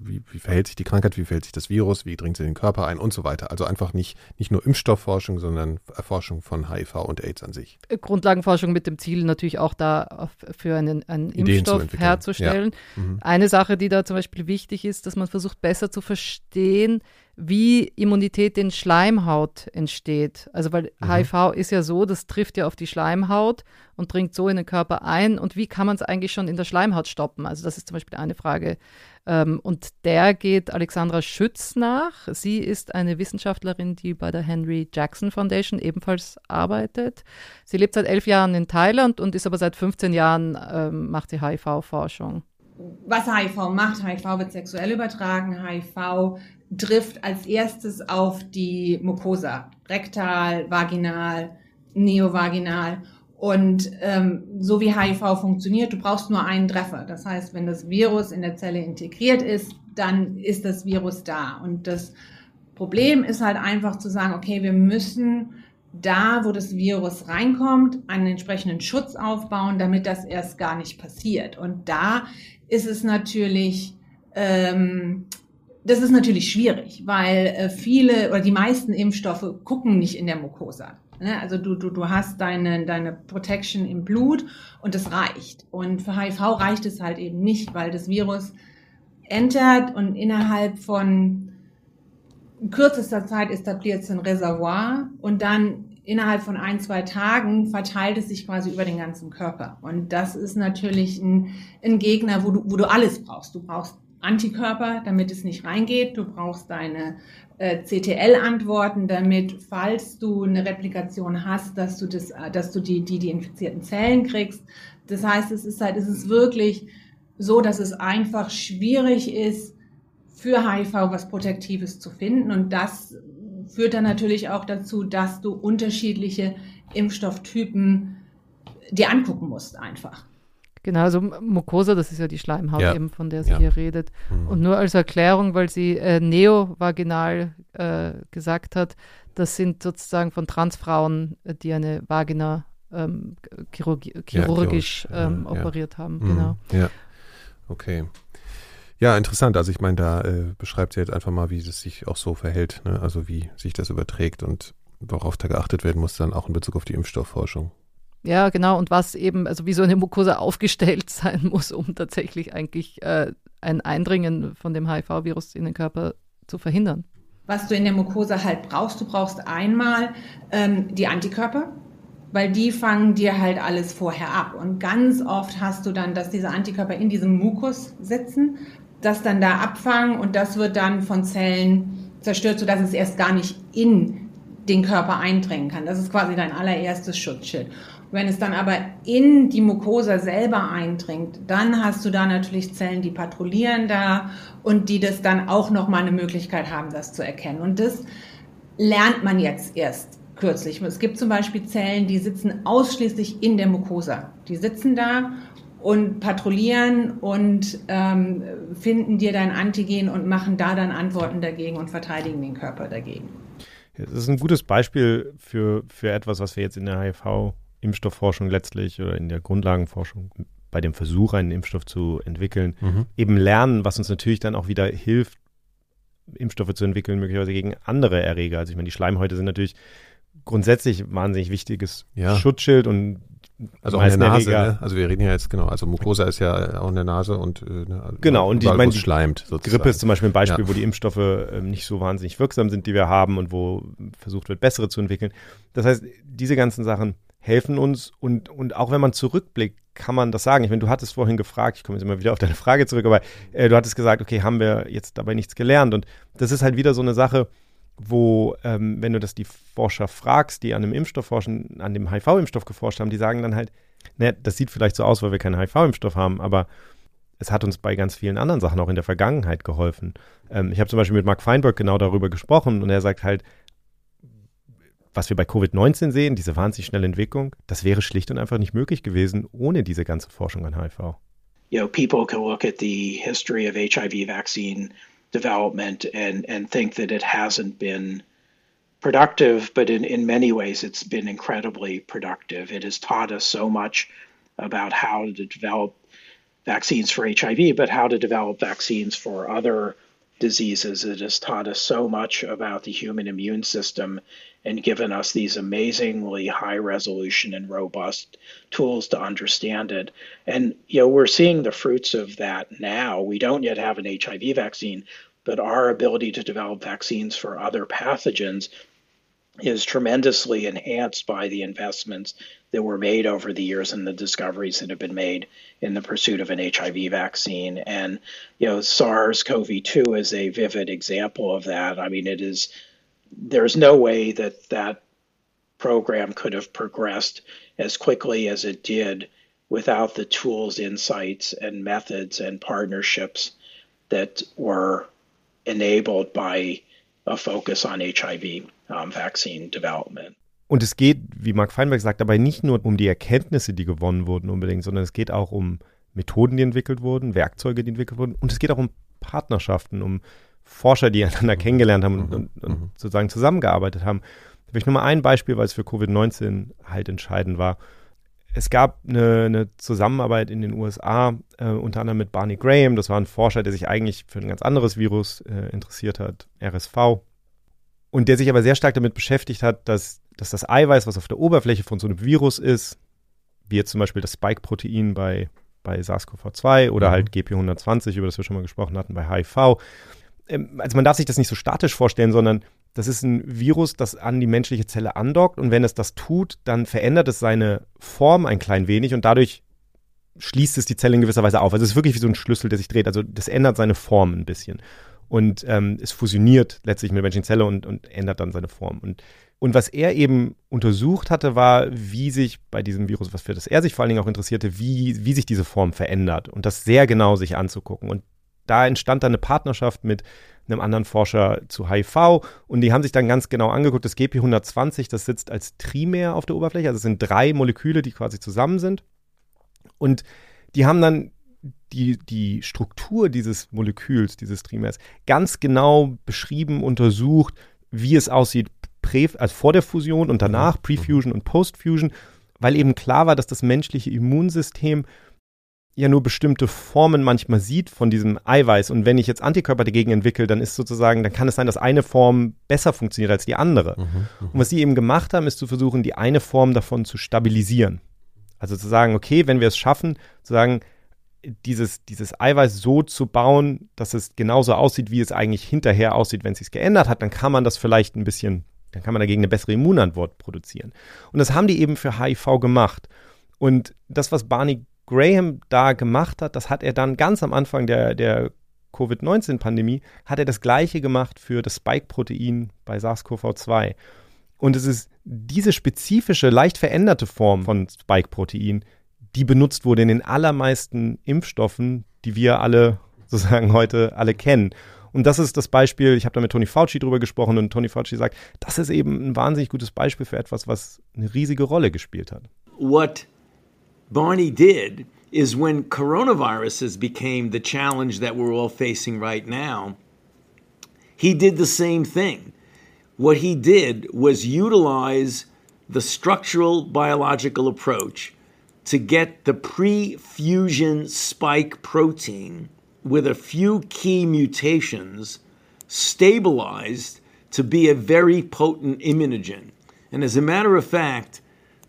wie, wie, verhält sich die Krankheit, wie verhält sich das Virus, wie dringt sie in den Körper ein und so weiter. Also einfach nicht, nicht nur Impfstoffforschung, sondern Erforschung von HIV und AIDS an sich. Grundlagenforschung mit dem Ziel natürlich auch da für einen, einen Impfstoff herzustellen. Ja. Mhm. Eine Sache, die da zum Beispiel wichtig ist, dass man man versucht besser zu verstehen, wie Immunität in Schleimhaut entsteht. Also weil mhm. HIV ist ja so, das trifft ja auf die Schleimhaut und dringt so in den Körper ein. Und wie kann man es eigentlich schon in der Schleimhaut stoppen? Also das ist zum Beispiel eine Frage. Ähm, und der geht Alexandra Schütz nach. Sie ist eine Wissenschaftlerin, die bei der Henry Jackson Foundation ebenfalls arbeitet. Sie lebt seit elf Jahren in Thailand und ist aber seit 15 Jahren, ähm, macht sie HIV-Forschung was HIV macht. HIV wird sexuell übertragen. HIV trifft als erstes auf die Mucosa, rektal, vaginal, neovaginal. Und ähm, so wie HIV funktioniert, du brauchst nur einen Treffer. Das heißt, wenn das Virus in der Zelle integriert ist, dann ist das Virus da. Und das Problem ist halt einfach zu sagen, okay, wir müssen da, wo das Virus reinkommt, einen entsprechenden Schutz aufbauen, damit das erst gar nicht passiert. Und da ist es natürlich, ähm, das ist natürlich schwierig, weil äh, viele oder die meisten Impfstoffe gucken nicht in der Mucosa. Ne? Also du, du, du hast deine, deine Protection im Blut und das reicht. Und für HIV reicht es halt eben nicht, weil das Virus entert und innerhalb von kürzester Zeit etabliert es ein Reservoir und dann innerhalb von ein, zwei Tagen verteilt es sich quasi über den ganzen Körper. Und das ist natürlich ein, ein Gegner, wo du, wo du alles brauchst. Du brauchst Antikörper, damit es nicht reingeht. Du brauchst deine äh, CTL-Antworten, damit, falls du eine Replikation hast, dass du das, dass du die, die, die infizierten Zellen kriegst. Das heißt, es ist halt, es ist wirklich so, dass es einfach schwierig ist, für HIV was Protektives zu finden. Und das führt dann natürlich auch dazu, dass du unterschiedliche Impfstofftypen dir angucken musst einfach. Genau, also Mucosa, das ist ja die Schleimhaut ja. eben, von der sie ja. hier redet. Mhm. Und nur als Erklärung, weil sie äh, neovaginal äh, gesagt hat, das sind sozusagen von Transfrauen, äh, die eine Vagina ähm, chirurgi chirurgisch ja, ähm, operiert haben. Mhm. Genau. Ja, okay. Ja, interessant. Also ich meine, da äh, beschreibt sie jetzt einfach mal, wie es sich auch so verhält, ne? also wie sich das überträgt und worauf da geachtet werden muss, dann auch in Bezug auf die Impfstoffforschung. Ja, genau. Und was eben, also wie so eine Mucosa aufgestellt sein muss, um tatsächlich eigentlich äh, ein Eindringen von dem HIV-Virus in den Körper zu verhindern. Was du in der Mucosa halt brauchst, du brauchst einmal ähm, die Antikörper, weil die fangen dir halt alles vorher ab. Und ganz oft hast du dann, dass diese Antikörper in diesem Mukus sitzen, das dann da abfangen und das wird dann von Zellen zerstört, sodass es erst gar nicht in den Körper eindringen kann. Das ist quasi dein allererstes Schutzschild. Wenn es dann aber in die Mucosa selber eindringt, dann hast du da natürlich Zellen, die patrouillieren da und die das dann auch nochmal eine Möglichkeit haben, das zu erkennen. Und das lernt man jetzt erst kürzlich. Es gibt zum Beispiel Zellen, die sitzen ausschließlich in der Mucosa. Die sitzen da und patrouillieren und ähm, finden dir dein Antigen und machen da dann Antworten dagegen und verteidigen den Körper dagegen. Das ist ein gutes Beispiel für, für etwas, was wir jetzt in der HIV Impfstoffforschung letztlich oder in der Grundlagenforschung bei dem Versuch, einen Impfstoff zu entwickeln, mhm. eben lernen, was uns natürlich dann auch wieder hilft, Impfstoffe zu entwickeln, möglicherweise gegen andere Erreger. Also ich meine, die Schleimhäute sind natürlich grundsätzlich wahnsinnig wichtiges ja. Schutzschild und also auch in der Nase, ne? also wir reden ja jetzt genau, also Mucosa ist ja auch in der Nase und äh, ne, genau und ich meine schleimt sozusagen. Grippe ist zum Beispiel ein Beispiel, ja. wo die Impfstoffe äh, nicht so wahnsinnig wirksam sind, die wir haben und wo versucht wird, bessere zu entwickeln. Das heißt, diese ganzen Sachen helfen uns und, und auch wenn man zurückblickt, kann man das sagen. Ich meine, du hattest vorhin gefragt, ich komme jetzt immer wieder auf deine Frage zurück, aber äh, du hattest gesagt, okay, haben wir jetzt dabei nichts gelernt und das ist halt wieder so eine Sache, wo, ähm, wenn du das die Forscher fragst, die an einem Impfstoff forschen, an dem HIV-Impfstoff geforscht haben, die sagen dann halt, ne, das sieht vielleicht so aus, weil wir keinen HIV-Impfstoff haben, aber es hat uns bei ganz vielen anderen Sachen auch in der Vergangenheit geholfen. Ähm, ich habe zum Beispiel mit Mark Feinberg genau darüber gesprochen und er sagt halt, was wir bei Covid-19 sehen, diese wahnsinnig schnelle Entwicklung, das wäre schlicht und einfach nicht möglich gewesen ohne diese ganze Forschung an HIV. You know, people can look at the history of HIV vaccine development and and think that it hasn't been productive, but in, in many ways it's been incredibly productive. It has taught us so much about how to develop vaccines for HIV, but how to develop vaccines for other diseases. It has taught us so much about the human immune system and given us these amazingly high resolution and robust tools to understand it. And you know, we're seeing the fruits of that now. We don't yet have an HIV vaccine, but our ability to develop vaccines for other pathogens is tremendously enhanced by the investments that were made over the years and the discoveries that have been made in the pursuit of an HIV vaccine. And, you know, SARS CoV 2 is a vivid example of that. I mean, it is, there's no way that that program could have progressed as quickly as it did without the tools, insights, and methods and partnerships that were enabled by a focus on HIV um, vaccine development. Und es geht, wie Mark Feinberg sagt, dabei nicht nur um die Erkenntnisse, die gewonnen wurden unbedingt, sondern es geht auch um Methoden, die entwickelt wurden, Werkzeuge, die entwickelt wurden. Und es geht auch um Partnerschaften, um Forscher, die einander kennengelernt haben und, mhm. und, und mhm. sozusagen zusammengearbeitet haben. Da will ich nur mal ein Beispiel, weil es für Covid-19 halt entscheidend war. Es gab eine, eine Zusammenarbeit in den USA, äh, unter anderem mit Barney Graham. Das war ein Forscher, der sich eigentlich für ein ganz anderes Virus äh, interessiert hat, RSV. Und der sich aber sehr stark damit beschäftigt hat, dass, dass das Eiweiß, was auf der Oberfläche von so einem Virus ist, wie jetzt zum Beispiel das Spike-Protein bei, bei SARS-CoV-2 oder mhm. halt GP120, über das wir schon mal gesprochen hatten, bei HIV. Ähm, also man darf sich das nicht so statisch vorstellen, sondern das ist ein Virus, das an die menschliche Zelle andockt und wenn es das tut, dann verändert es seine Form ein klein wenig und dadurch schließt es die Zelle in gewisser Weise auf. Also es ist wirklich wie so ein Schlüssel, der sich dreht. Also das ändert seine Form ein bisschen und ähm, es fusioniert letztlich mit der menschlichen Zelle und, und ändert dann seine Form. Und, und was er eben untersucht hatte, war, wie sich bei diesem Virus, was für das er sich vor allen Dingen auch interessierte, wie, wie sich diese Form verändert und das sehr genau sich anzugucken. Und da entstand dann eine Partnerschaft mit einem anderen Forscher zu HIV und die haben sich dann ganz genau angeguckt, das GP120, das sitzt als Trimer auf der Oberfläche, also es sind drei Moleküle, die quasi zusammen sind. Und die haben dann die, die Struktur dieses Moleküls, dieses Trimers, ganz genau beschrieben, untersucht, wie es aussieht prä, also vor der Fusion und danach, mhm. Prefusion und Postfusion, weil eben klar war, dass das menschliche Immunsystem ja nur bestimmte Formen manchmal sieht von diesem Eiweiß. Und wenn ich jetzt Antikörper dagegen entwickle, dann ist sozusagen, dann kann es sein, dass eine Form besser funktioniert als die andere. Mhm, mhm. und was sie eben gemacht haben, ist zu versuchen, die eine Form davon zu stabilisieren. Also zu sagen, okay, wenn wir es schaffen, zu sagen, dieses, dieses Eiweiß so zu bauen, dass es genauso aussieht, wie es eigentlich hinterher aussieht, wenn es sich geändert hat, dann kann man das vielleicht ein bisschen dann kann man dagegen eine bessere Immunantwort produzieren. Und das haben die eben für HIV gemacht. Und das, was Barney Graham da gemacht hat, das hat er dann ganz am Anfang der, der Covid-19-Pandemie, hat er das gleiche gemacht für das Spike-Protein bei SARS-CoV-2. Und es ist diese spezifische, leicht veränderte Form von Spike-Protein, die benutzt wurde in den allermeisten Impfstoffen, die wir alle sozusagen heute alle kennen. Und das ist das Beispiel, ich habe da mit Tony Fauci drüber gesprochen und Tony Fauci sagt, das ist eben ein wahnsinnig gutes Beispiel für etwas, was eine riesige Rolle gespielt hat. What Barney did is when coronaviruses became the challenge that we're all facing right now, he did the same thing. What he did was utilize the structural biological approach to get the pre fusion spike protein with a few key mutations stabilized to be a very potent immunogen. And as a matter of fact,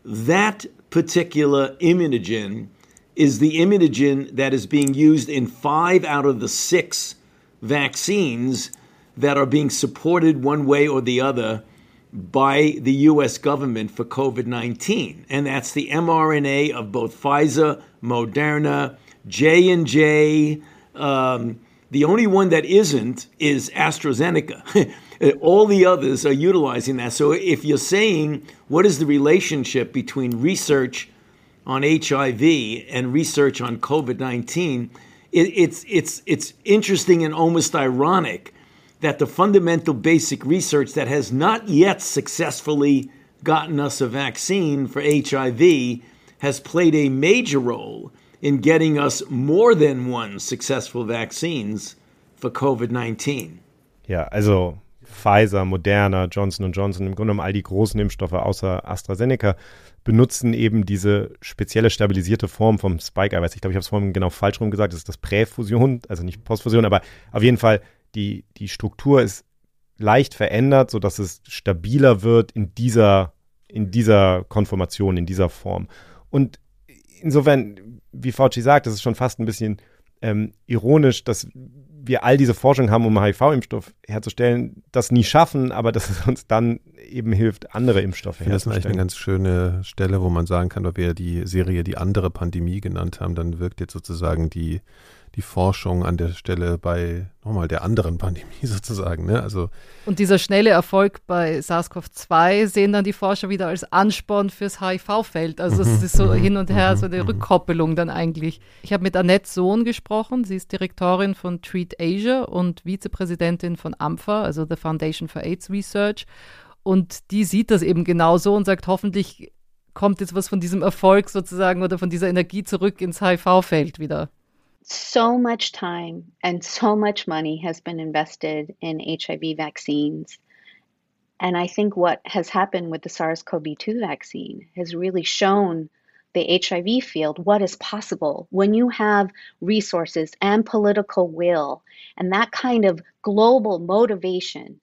that particular immunogen is the immunogen that is being used in five out of the six vaccines that are being supported one way or the other by the US government for COVID 19. And that's the mRNA of both Pfizer, Moderna, J&J. Um, the only one that isn't is AstraZeneca. All the others are utilizing that. So if you're saying what is the relationship between research on HIV and research on COVID 19, it, it's, it's, it's interesting and almost ironic that the fundamental basic research that has not yet successfully gotten us a vaccine for HIV has played a major role in getting us more than one successful vaccines for COVID-19. Ja, also Pfizer, Moderna, Johnson Johnson, im Grunde genommen all die großen Impfstoffe außer AstraZeneca benutzen eben diese spezielle stabilisierte Form vom Spike-Eiweiß. Ich glaube, ich habe es vorhin genau falsch rum gesagt. Das ist das Präfusion, also nicht Postfusion, aber auf jeden Fall die, die Struktur ist leicht verändert, sodass es stabiler wird in dieser, in dieser Konformation, in dieser Form. Und insofern, wie Fauci sagt, das ist schon fast ein bisschen ähm, ironisch, dass wir all diese Forschung haben, um HIV-Impfstoff herzustellen, das nie schaffen, aber dass es uns dann eben hilft, andere Impfstoffe herzustellen. Das ist eigentlich eine ganz schöne Stelle, wo man sagen kann, weil wir die Serie die andere Pandemie genannt haben, dann wirkt jetzt sozusagen die die Forschung an der Stelle bei nochmal der anderen Pandemie sozusagen. Ne? Also und dieser schnelle Erfolg bei SARS-CoV-2 sehen dann die Forscher wieder als Ansporn fürs HIV-Feld. Also es mhm. ist so mhm. hin und her, so eine mhm. Rückkoppelung dann eigentlich. Ich habe mit Annette Sohn gesprochen. Sie ist Direktorin von Treat Asia und Vizepräsidentin von AMFA, also the Foundation for AIDS Research. Und die sieht das eben genauso und sagt, hoffentlich kommt jetzt was von diesem Erfolg sozusagen oder von dieser Energie zurück ins HIV-Feld wieder. So much time and so much money has been invested in HIV vaccines. And I think what has happened with the SARS CoV 2 vaccine has really shown the HIV field what is possible when you have resources and political will and that kind of global motivation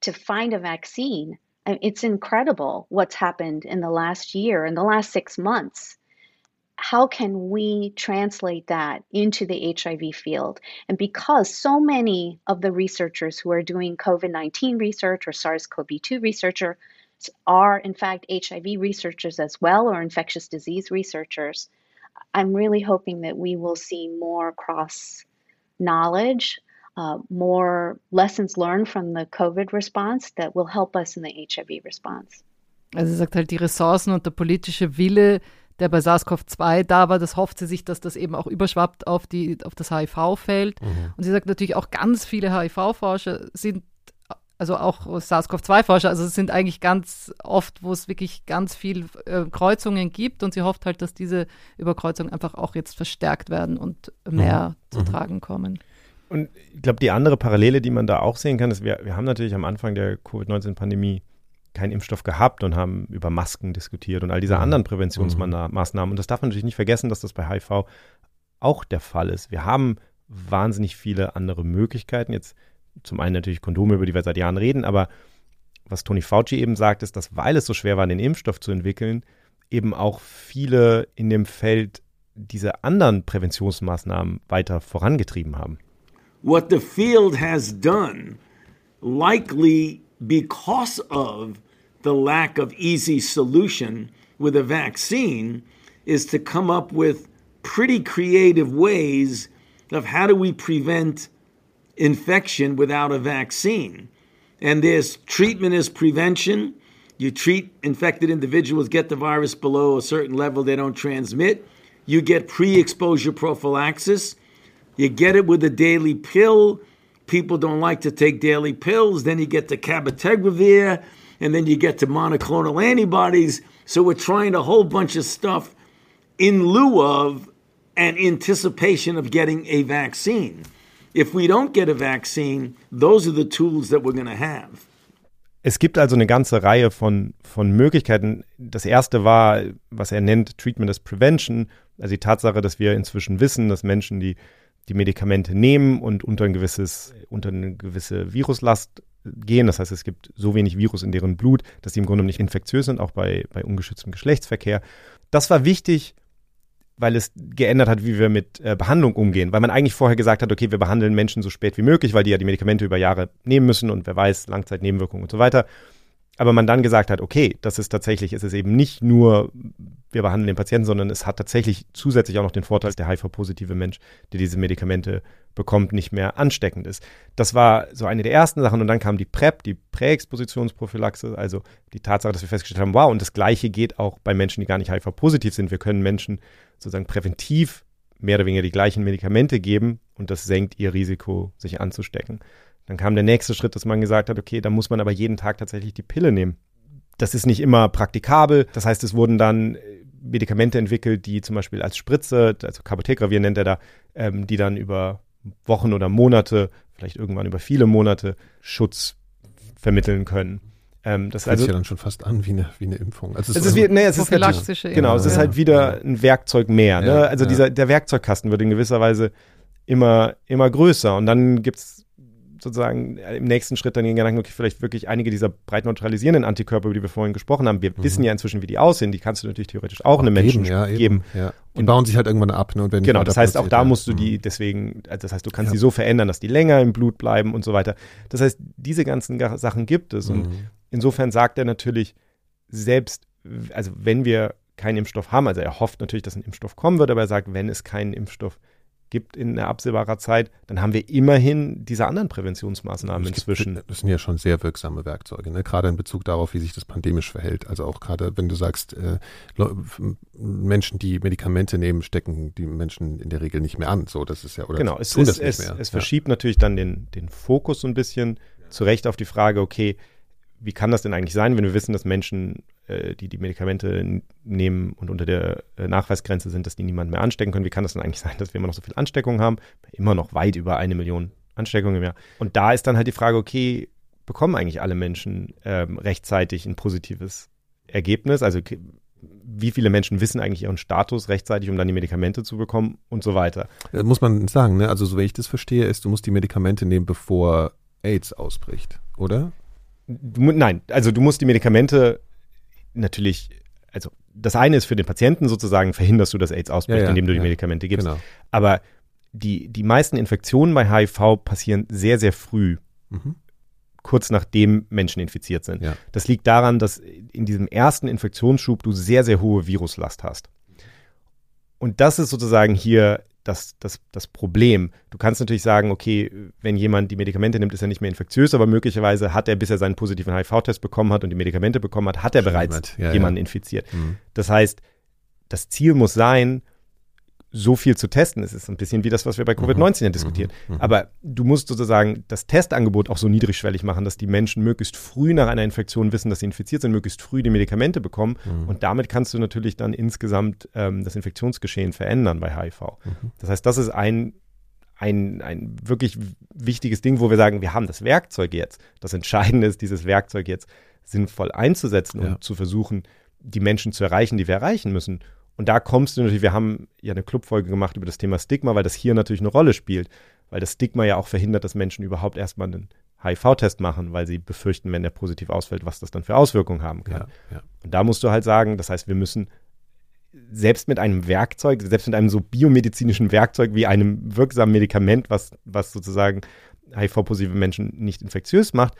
to find a vaccine. It's incredible what's happened in the last year, in the last six months how can we translate that into the HIV field? And because so many of the researchers who are doing COVID 19 research or SARS CoV 2 researchers are, in fact, HIV researchers as well or infectious disease researchers, I'm really hoping that we will see more cross knowledge. Uh, more lessons learned from the COVID response that will help us in the HIV response. Also sagt halt, die Ressourcen und der politische Wille der bei SARS-CoV-2 da war, das hofft sie sich, dass das eben auch überschwappt auf, die, auf das HIV-Feld. Mhm. Und sie sagt natürlich auch ganz viele HIV-Forscher sind, also auch SARS-CoV-2-Forscher, also es sind eigentlich ganz oft, wo es wirklich ganz viel äh, Kreuzungen gibt und sie hofft halt, dass diese Überkreuzungen einfach auch jetzt verstärkt werden und mehr mhm. zu mhm. tragen kommen. Und ich glaube, die andere Parallele, die man da auch sehen kann, ist, wir, wir haben natürlich am Anfang der Covid-19-Pandemie keinen Impfstoff gehabt und haben über Masken diskutiert und all diese mhm. anderen Präventionsmaßnahmen. Und das darf man natürlich nicht vergessen, dass das bei HIV auch der Fall ist. Wir haben wahnsinnig viele andere Möglichkeiten. Jetzt zum einen natürlich Kondome, über die wir seit Jahren reden, aber was Tony Fauci eben sagt, ist, dass weil es so schwer war, den Impfstoff zu entwickeln, eben auch viele in dem Feld diese anderen Präventionsmaßnahmen weiter vorangetrieben haben. What the field has done likely because of the lack of easy solution with a vaccine is to come up with pretty creative ways of how do we prevent infection without a vaccine. And there's treatment is prevention. You treat infected individuals, get the virus below a certain level they don't transmit. You get pre exposure prophylaxis. You get it with a daily pill. People don't like to take daily pills. Then you get the cabotegravir, and then you get to monoclonal antibodies. So we're trying a whole bunch of stuff in lieu of an anticipation of getting a vaccine. If we don't get a vaccine, those are the tools that we're going to have. Es gibt also eine ganze Reihe von, von Möglichkeiten. Das erste war, was er nennt, Treatment as Prevention. Also die Tatsache, dass wir inzwischen wissen, dass Menschen, die die Medikamente nehmen und unter, ein gewisses, unter eine gewisse Viruslast gehen. Das heißt, es gibt so wenig Virus in deren Blut, dass sie im Grunde nicht infektiös sind, auch bei, bei ungeschütztem Geschlechtsverkehr. Das war wichtig, weil es geändert hat, wie wir mit äh, Behandlung umgehen. Weil man eigentlich vorher gesagt hat, okay, wir behandeln Menschen so spät wie möglich, weil die ja die Medikamente über Jahre nehmen müssen und wer weiß, Langzeitnebenwirkungen und so weiter. Aber man dann gesagt hat, okay, das ist tatsächlich, es ist eben nicht nur, wir behandeln den Patienten, sondern es hat tatsächlich zusätzlich auch noch den Vorteil, dass der HIV-positive Mensch, der diese Medikamente bekommt, nicht mehr ansteckend ist. Das war so eine der ersten Sachen und dann kam die PrEP, die Präexpositionsprophylaxe, also die Tatsache, dass wir festgestellt haben, wow, und das Gleiche geht auch bei Menschen, die gar nicht HIV-positiv sind. Wir können Menschen sozusagen präventiv mehr oder weniger die gleichen Medikamente geben und das senkt ihr Risiko, sich anzustecken. Dann kam der nächste Schritt, dass man gesagt hat, okay, da muss man aber jeden Tag tatsächlich die Pille nehmen. Das ist nicht immer praktikabel. Das heißt, es wurden dann äh, Medikamente entwickelt, die zum Beispiel als Spritze, also Carbotegravir nennt er da, ähm, die dann über Wochen oder Monate, vielleicht irgendwann über viele Monate Schutz vermitteln können. Ähm, das fühlt also, sich ja dann schon fast an wie eine, wie eine Impfung. Also es, es ist, wie, nee, es ist halt, genau, es ist halt wieder ein Werkzeug mehr. Ne? also dieser, der Werkzeugkasten wird in gewisser Weise immer, immer größer und dann gibt es sozusagen im nächsten Schritt dann den Gedanken, okay, vielleicht wirklich einige dieser breit neutralisierenden Antikörper, über die wir vorhin gesprochen haben, wir mhm. wissen ja inzwischen, wie die aussehen, die kannst du natürlich theoretisch auch, auch einem Menschen ja, geben. Ja. Die und bauen sich halt irgendwann ab. Ne, und werden genau, das heißt, auch da musst du die, mhm. deswegen, also das heißt, du kannst ja. die so verändern, dass die länger im Blut bleiben und so weiter. Das heißt, diese ganzen Sachen gibt es. Und mhm. insofern sagt er natürlich, selbst, also wenn wir keinen Impfstoff haben, also er hofft natürlich, dass ein Impfstoff kommen wird, aber er sagt, wenn es keinen Impfstoff gibt, gibt in absehbarer Zeit, dann haben wir immerhin diese anderen Präventionsmaßnahmen das inzwischen. Gibt, das sind ja schon sehr wirksame Werkzeuge, ne? gerade in Bezug darauf, wie sich das pandemisch verhält. Also auch gerade, wenn du sagst, äh, Menschen, die Medikamente nehmen, stecken die Menschen in der Regel nicht mehr an. So, das ist ja, oder genau, es, ist, es, es verschiebt ja. natürlich dann den, den Fokus so ein bisschen zu Recht auf die Frage, okay, wie kann das denn eigentlich sein, wenn wir wissen, dass Menschen, äh, die die Medikamente nehmen und unter der äh, Nachweisgrenze sind, dass die niemanden mehr anstecken können? Wie kann das denn eigentlich sein, dass wir immer noch so viel Ansteckungen haben? Immer noch weit über eine Million Ansteckungen im Jahr. Und da ist dann halt die Frage, okay, bekommen eigentlich alle Menschen ähm, rechtzeitig ein positives Ergebnis? Also wie viele Menschen wissen eigentlich ihren Status rechtzeitig, um dann die Medikamente zu bekommen und so weiter. Das muss man sagen, ne? Also so wie ich das verstehe, ist, du musst die Medikamente nehmen, bevor AIDS ausbricht, oder? du, nein, also du musst die Medikamente natürlich, also das eine ist für den Patienten sozusagen, verhinderst du, dass AIDS ausbricht, ja, ja, indem du die ja, Medikamente gibst. Genau. Aber die, die meisten Infektionen bei HIV passieren sehr, sehr früh. Mhm. Kurz nachdem Menschen infiziert sind. Das liegt daran, dass in diesem ersten Infektionsschub du sehr, sehr hohe Viruslast hast. Und das ist sozusagen hier das, das, das Problem. Du kannst natürlich sagen, okay, wenn jemand die Medikamente nimmt, ist er nicht mehr infektiös, aber möglicherweise hat er, bis er seinen positiven HIV-Test bekommen hat und die Medikamente bekommen hat, hat er bereits ja, jemanden ja. infiziert. Mhm. Das heißt, das Ziel muss sein, so viel zu testen. Es ist ein bisschen wie das, was wir bei Covid-19 ja mhm. diskutieren. Mhm. mhm. Aber du musst sozusagen das Testangebot auch so niedrigschwellig machen, dass die Menschen möglichst früh nach einer Infektion wissen, dass sie infiziert sind, möglichst früh die Medikamente bekommen. Mhm. Und damit kannst du natürlich dann insgesamt ähm, das Infektionsgeschehen verändern bei HIV. Mhm. Das heißt, das ist ein, ein, ein wirklich wichtiges Ding, wo wir sagen, wir haben das Werkzeug jetzt. Das Entscheidende ist, dieses Werkzeug jetzt sinnvoll einzusetzen ja. und zu versuchen, die Menschen zu erreichen, die wir erreichen müssen. Und da kommst du natürlich, wir haben ja eine Clubfolge gemacht über das Thema Stigma, weil das hier natürlich eine Rolle spielt, weil das Stigma ja auch verhindert, dass Menschen überhaupt erstmal einen HIV-Test machen, weil sie befürchten, wenn der positiv ausfällt, was das dann für Auswirkungen haben kann. Ja, ja. Und da musst du halt sagen, das heißt, wir müssen selbst mit einem Werkzeug, selbst mit einem so biomedizinischen Werkzeug wie einem wirksamen Medikament, was, was sozusagen HIV-positive Menschen nicht infektiös macht,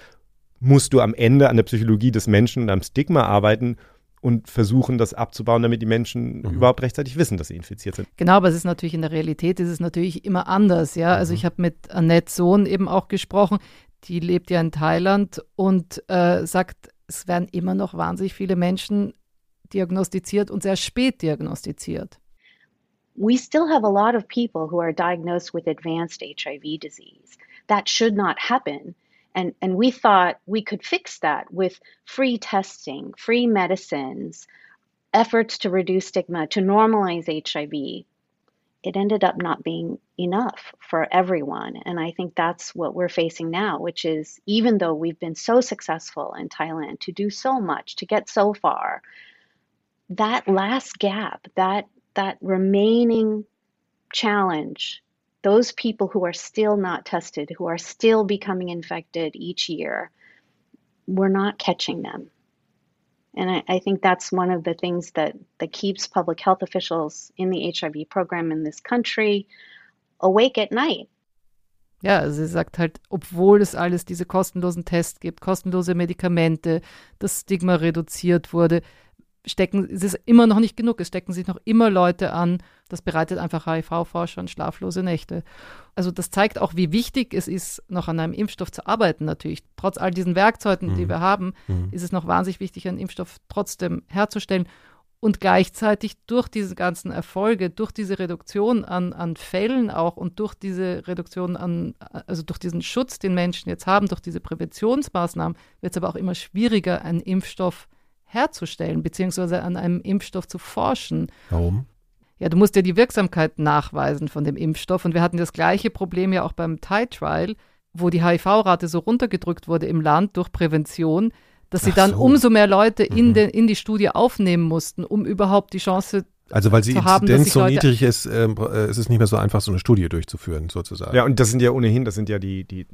musst du am Ende an der Psychologie des Menschen und am Stigma arbeiten und versuchen, das abzubauen, damit die Menschen mhm. überhaupt rechtzeitig wissen, dass sie infiziert sind. Genau, aber es ist natürlich in der Realität ist es natürlich immer anders, ja. Also mhm. ich habe mit Annette Sohn eben auch gesprochen, die lebt ja in Thailand und äh, sagt, es werden immer noch wahnsinnig viele Menschen diagnostiziert und sehr spät diagnostiziert. We still have a lot of people who are diagnosed with advanced HIV disease. That should not happen. And, and we thought we could fix that with free testing, free medicines, efforts to reduce stigma, to normalize HIV. It ended up not being enough for everyone. And I think that's what we're facing now, which is even though we've been so successful in Thailand to do so much, to get so far, that last gap, that that remaining challenge those people who are still not tested, who are still becoming infected each year, we're not catching them. And I, I, think that's one of the things that, that keeps public health officials in the HIV program in this country awake at night. Ja, sie sagt halt, obwohl es alles diese kostenlosen Tests gibt, kostenlose Medikamente, das Stigma reduziert wurde, stecken, es ist immer noch nicht genug, es stecken sich noch immer Leute an. Das bereitet einfach HIV-Forschern schlaflose Nächte. Also das zeigt auch, wie wichtig es ist, noch an einem Impfstoff zu arbeiten natürlich. Trotz all diesen Werkzeugen, mhm. die wir haben, mhm. ist es noch wahnsinnig wichtig, einen Impfstoff trotzdem herzustellen. Und gleichzeitig durch diese ganzen Erfolge, durch diese Reduktion an, an Fällen auch und durch diese Reduktion an, also durch diesen Schutz, den Menschen jetzt haben, durch diese Präventionsmaßnahmen, wird es aber auch immer schwieriger, einen Impfstoff zu herzustellen, beziehungsweise an einem Impfstoff zu forschen. Warum? Ja, du musst ja die Wirksamkeit nachweisen von dem Impfstoff. Und wir hatten das gleiche Problem ja auch beim Thai-Trial, wo die HIV-Rate so runtergedrückt wurde im Land durch Prävention, dass sie dann so. umso mehr Leute in, mhm. de, in die Studie aufnehmen mussten, um überhaupt die Chance also weil die Inzidenz so niedrig ist, ähm, äh, ist es nicht mehr so einfach, so eine Studie durchzuführen, sozusagen. Ja, und das sind ja ohnehin, das sind ja die, die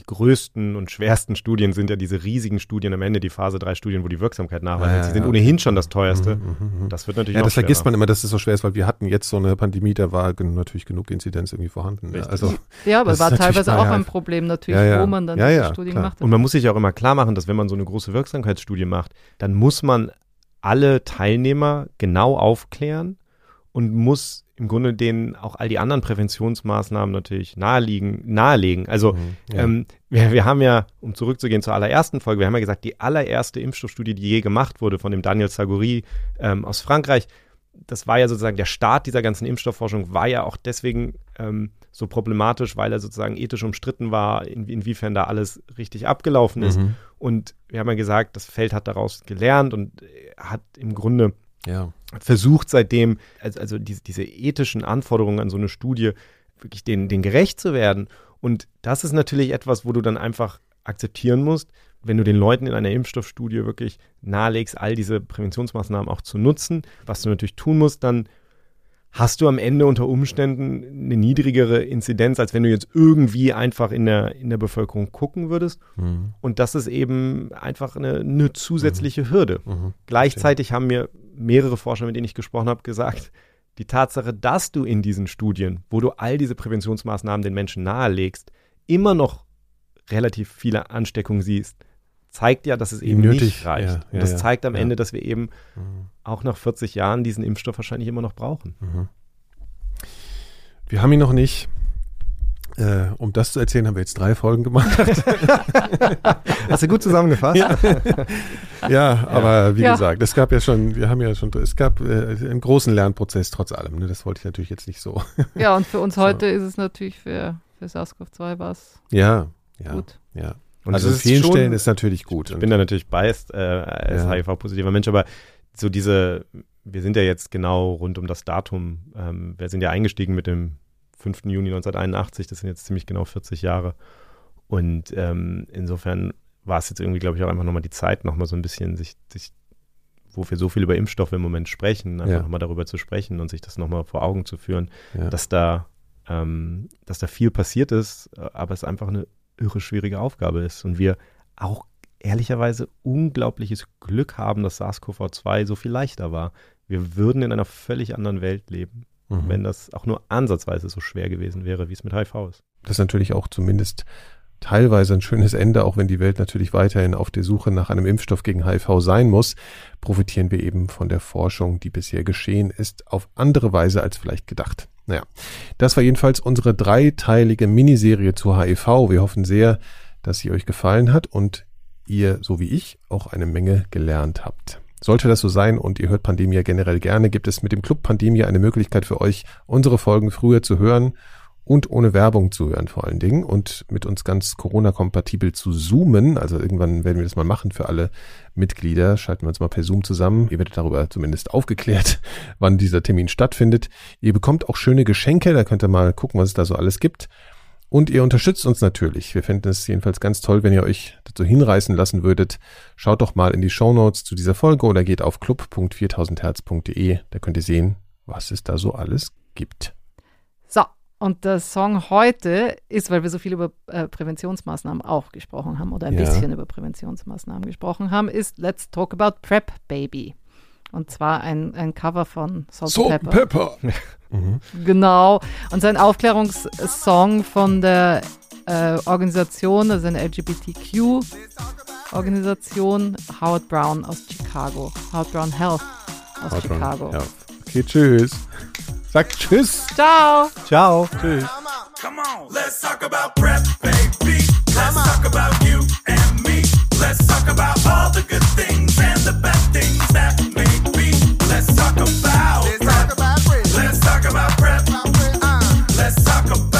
die größten und schwersten Studien sind ja diese riesigen Studien am Ende, die Phase 3 Studien, wo die Wirksamkeit nachweisen. Ja, Sie sind ja, ohnehin schon das teuerste. Mhm, mhm, mhm. Das wird natürlich Ja, das schwerer. vergisst man immer, dass es so schwer ist, weil wir hatten jetzt so eine Pandemie, da war natürlich genug Inzidenz irgendwie vorhanden. Ja, also, ja aber war teilweise auch ein Problem natürlich, wo man dann diese Studien klar. gemacht hat. Und man muss sich auch immer klar machen, dass wenn man so eine große Wirksamkeitsstudie macht, dann muss man alle Teilnehmer genau aufklären und muss im Grunde denen auch all die anderen Präventionsmaßnahmen natürlich naheliegen, nahelegen. Also mhm, ja. ähm, wir, wir haben ja, um zurückzugehen zur allerersten Folge, wir haben ja gesagt, die allererste Impfstoffstudie, die je gemacht wurde von dem Daniel Saguri ähm, aus Frankreich, das war ja sozusagen der Start dieser ganzen Impfstoffforschung, war ja auch deswegen ähm, so problematisch, weil er sozusagen ethisch umstritten war, in, inwiefern da alles richtig abgelaufen ist. Mhm. Und wir haben ja gesagt, das Feld hat daraus gelernt und hat im Grunde ja. versucht seitdem, also, also diese, diese, ethischen Anforderungen an so eine Studie, wirklich denen, denen gerecht zu werden. Und das ist natürlich etwas, wo du dann einfach akzeptieren musst, wenn du den Leuten in einer Impfstoffstudie wirklich nahelegst, all diese Präventionsmaßnahmen auch zu nutzen, was du natürlich tun musst, dann hast du am Ende unter Umständen eine niedrigere Inzidenz, als wenn du jetzt irgendwie einfach in der, in der Bevölkerung gucken würdest. Mhm. Und das ist eben einfach eine, eine zusätzliche mhm. Hürde. Mhm. Gleichzeitig haben mir mehrere Forscher, mit denen ich gesprochen habe, gesagt, die Tatsache, dass du in diesen Studien, wo du all diese Präventionsmaßnahmen den Menschen nahelegst, immer noch relativ viele Ansteckungen siehst, zeigt ja, dass es eben nötig, nicht reicht. Ja, ja, und das zeigt am ja. Ende, dass wir eben mhm. auch nach 40 Jahren diesen Impfstoff wahrscheinlich immer noch brauchen. Mhm. Wir haben ihn noch nicht. Äh, um das zu erzählen, haben wir jetzt drei Folgen gemacht. Hast du gut zusammengefasst? Ja, ja aber wie gesagt, es gab ja schon, wir haben ja schon, es gab äh, einen großen Lernprozess trotz allem. Ne? Das wollte ich natürlich jetzt nicht so. Ja, und für uns heute so. ist es natürlich für, für SARS-CoV-2 was. Ja, ja, gut. Ja. Und also an vielen schon, Stellen ist natürlich gut. Ich bin da natürlich biased äh, als ja. HIV-positiver Mensch, aber so diese, wir sind ja jetzt genau rund um das Datum, ähm, wir sind ja eingestiegen mit dem 5. Juni 1981, das sind jetzt ziemlich genau 40 Jahre. Und ähm, insofern war es jetzt irgendwie, glaube ich, auch einfach nochmal die Zeit, nochmal so ein bisschen sich, sich, wo wir so viel über Impfstoffe im Moment sprechen, einfach ja. nochmal darüber zu sprechen und sich das nochmal vor Augen zu führen, ja. dass da ähm, dass da viel passiert ist, aber es einfach eine irre schwierige Aufgabe ist. Und wir auch ehrlicherweise unglaubliches Glück haben, dass SARS-CoV-2 so viel leichter war. Wir würden in einer völlig anderen Welt leben, mhm. wenn das auch nur ansatzweise so schwer gewesen wäre, wie es mit HIV ist. Das ist natürlich auch zumindest teilweise ein schönes Ende, auch wenn die Welt natürlich weiterhin auf der Suche nach einem Impfstoff gegen HIV sein muss, profitieren wir eben von der Forschung, die bisher geschehen ist, auf andere Weise als vielleicht gedacht. Naja, das war jedenfalls unsere dreiteilige Miniserie zu HIV. Wir hoffen sehr, dass sie euch gefallen hat und ihr, so wie ich, auch eine Menge gelernt habt. Sollte das so sein und ihr hört Pandemia generell gerne, gibt es mit dem Club Pandemia eine Möglichkeit für euch, unsere Folgen früher zu hören und ohne Werbung zu hören vor allen Dingen und mit uns ganz Corona-kompatibel zu zoomen. Also irgendwann werden wir das mal machen für alle Mitglieder. Schalten wir uns mal per Zoom zusammen. Ihr werdet darüber zumindest aufgeklärt, wann dieser Termin stattfindet. Ihr bekommt auch schöne Geschenke. Da könnt ihr mal gucken, was es da so alles gibt. Und ihr unterstützt uns natürlich. Wir fänden es jedenfalls ganz toll, wenn ihr euch dazu hinreißen lassen würdet. Schaut doch mal in die Show Notes zu dieser Folge oder geht auf club.4000herz.de. Da könnt ihr sehen, was es da so alles gibt. So, und der Song heute ist, weil wir so viel über äh, Präventionsmaßnahmen auch gesprochen haben oder ein ja. bisschen über Präventionsmaßnahmen gesprochen haben, ist Let's Talk About Prep Baby. Und zwar ein, ein Cover von Salt, Salt Pepper. Pepper. mhm. Genau. Und sein Aufklärungssong von der äh, Organisation, also eine LGBTQ-Organisation, Howard Brown aus Chicago. Howard Brown Health aus Howard Chicago. Health. Okay, tschüss. Sagt Tschüss. Ciao. Ciao. Tschüss. Come on, let's talk about prep, baby. Let's talk about you and me. Let's talk about all the good things and the bad things that about let's. Talk about prep. Let's talk about prep. Uh, let's talk about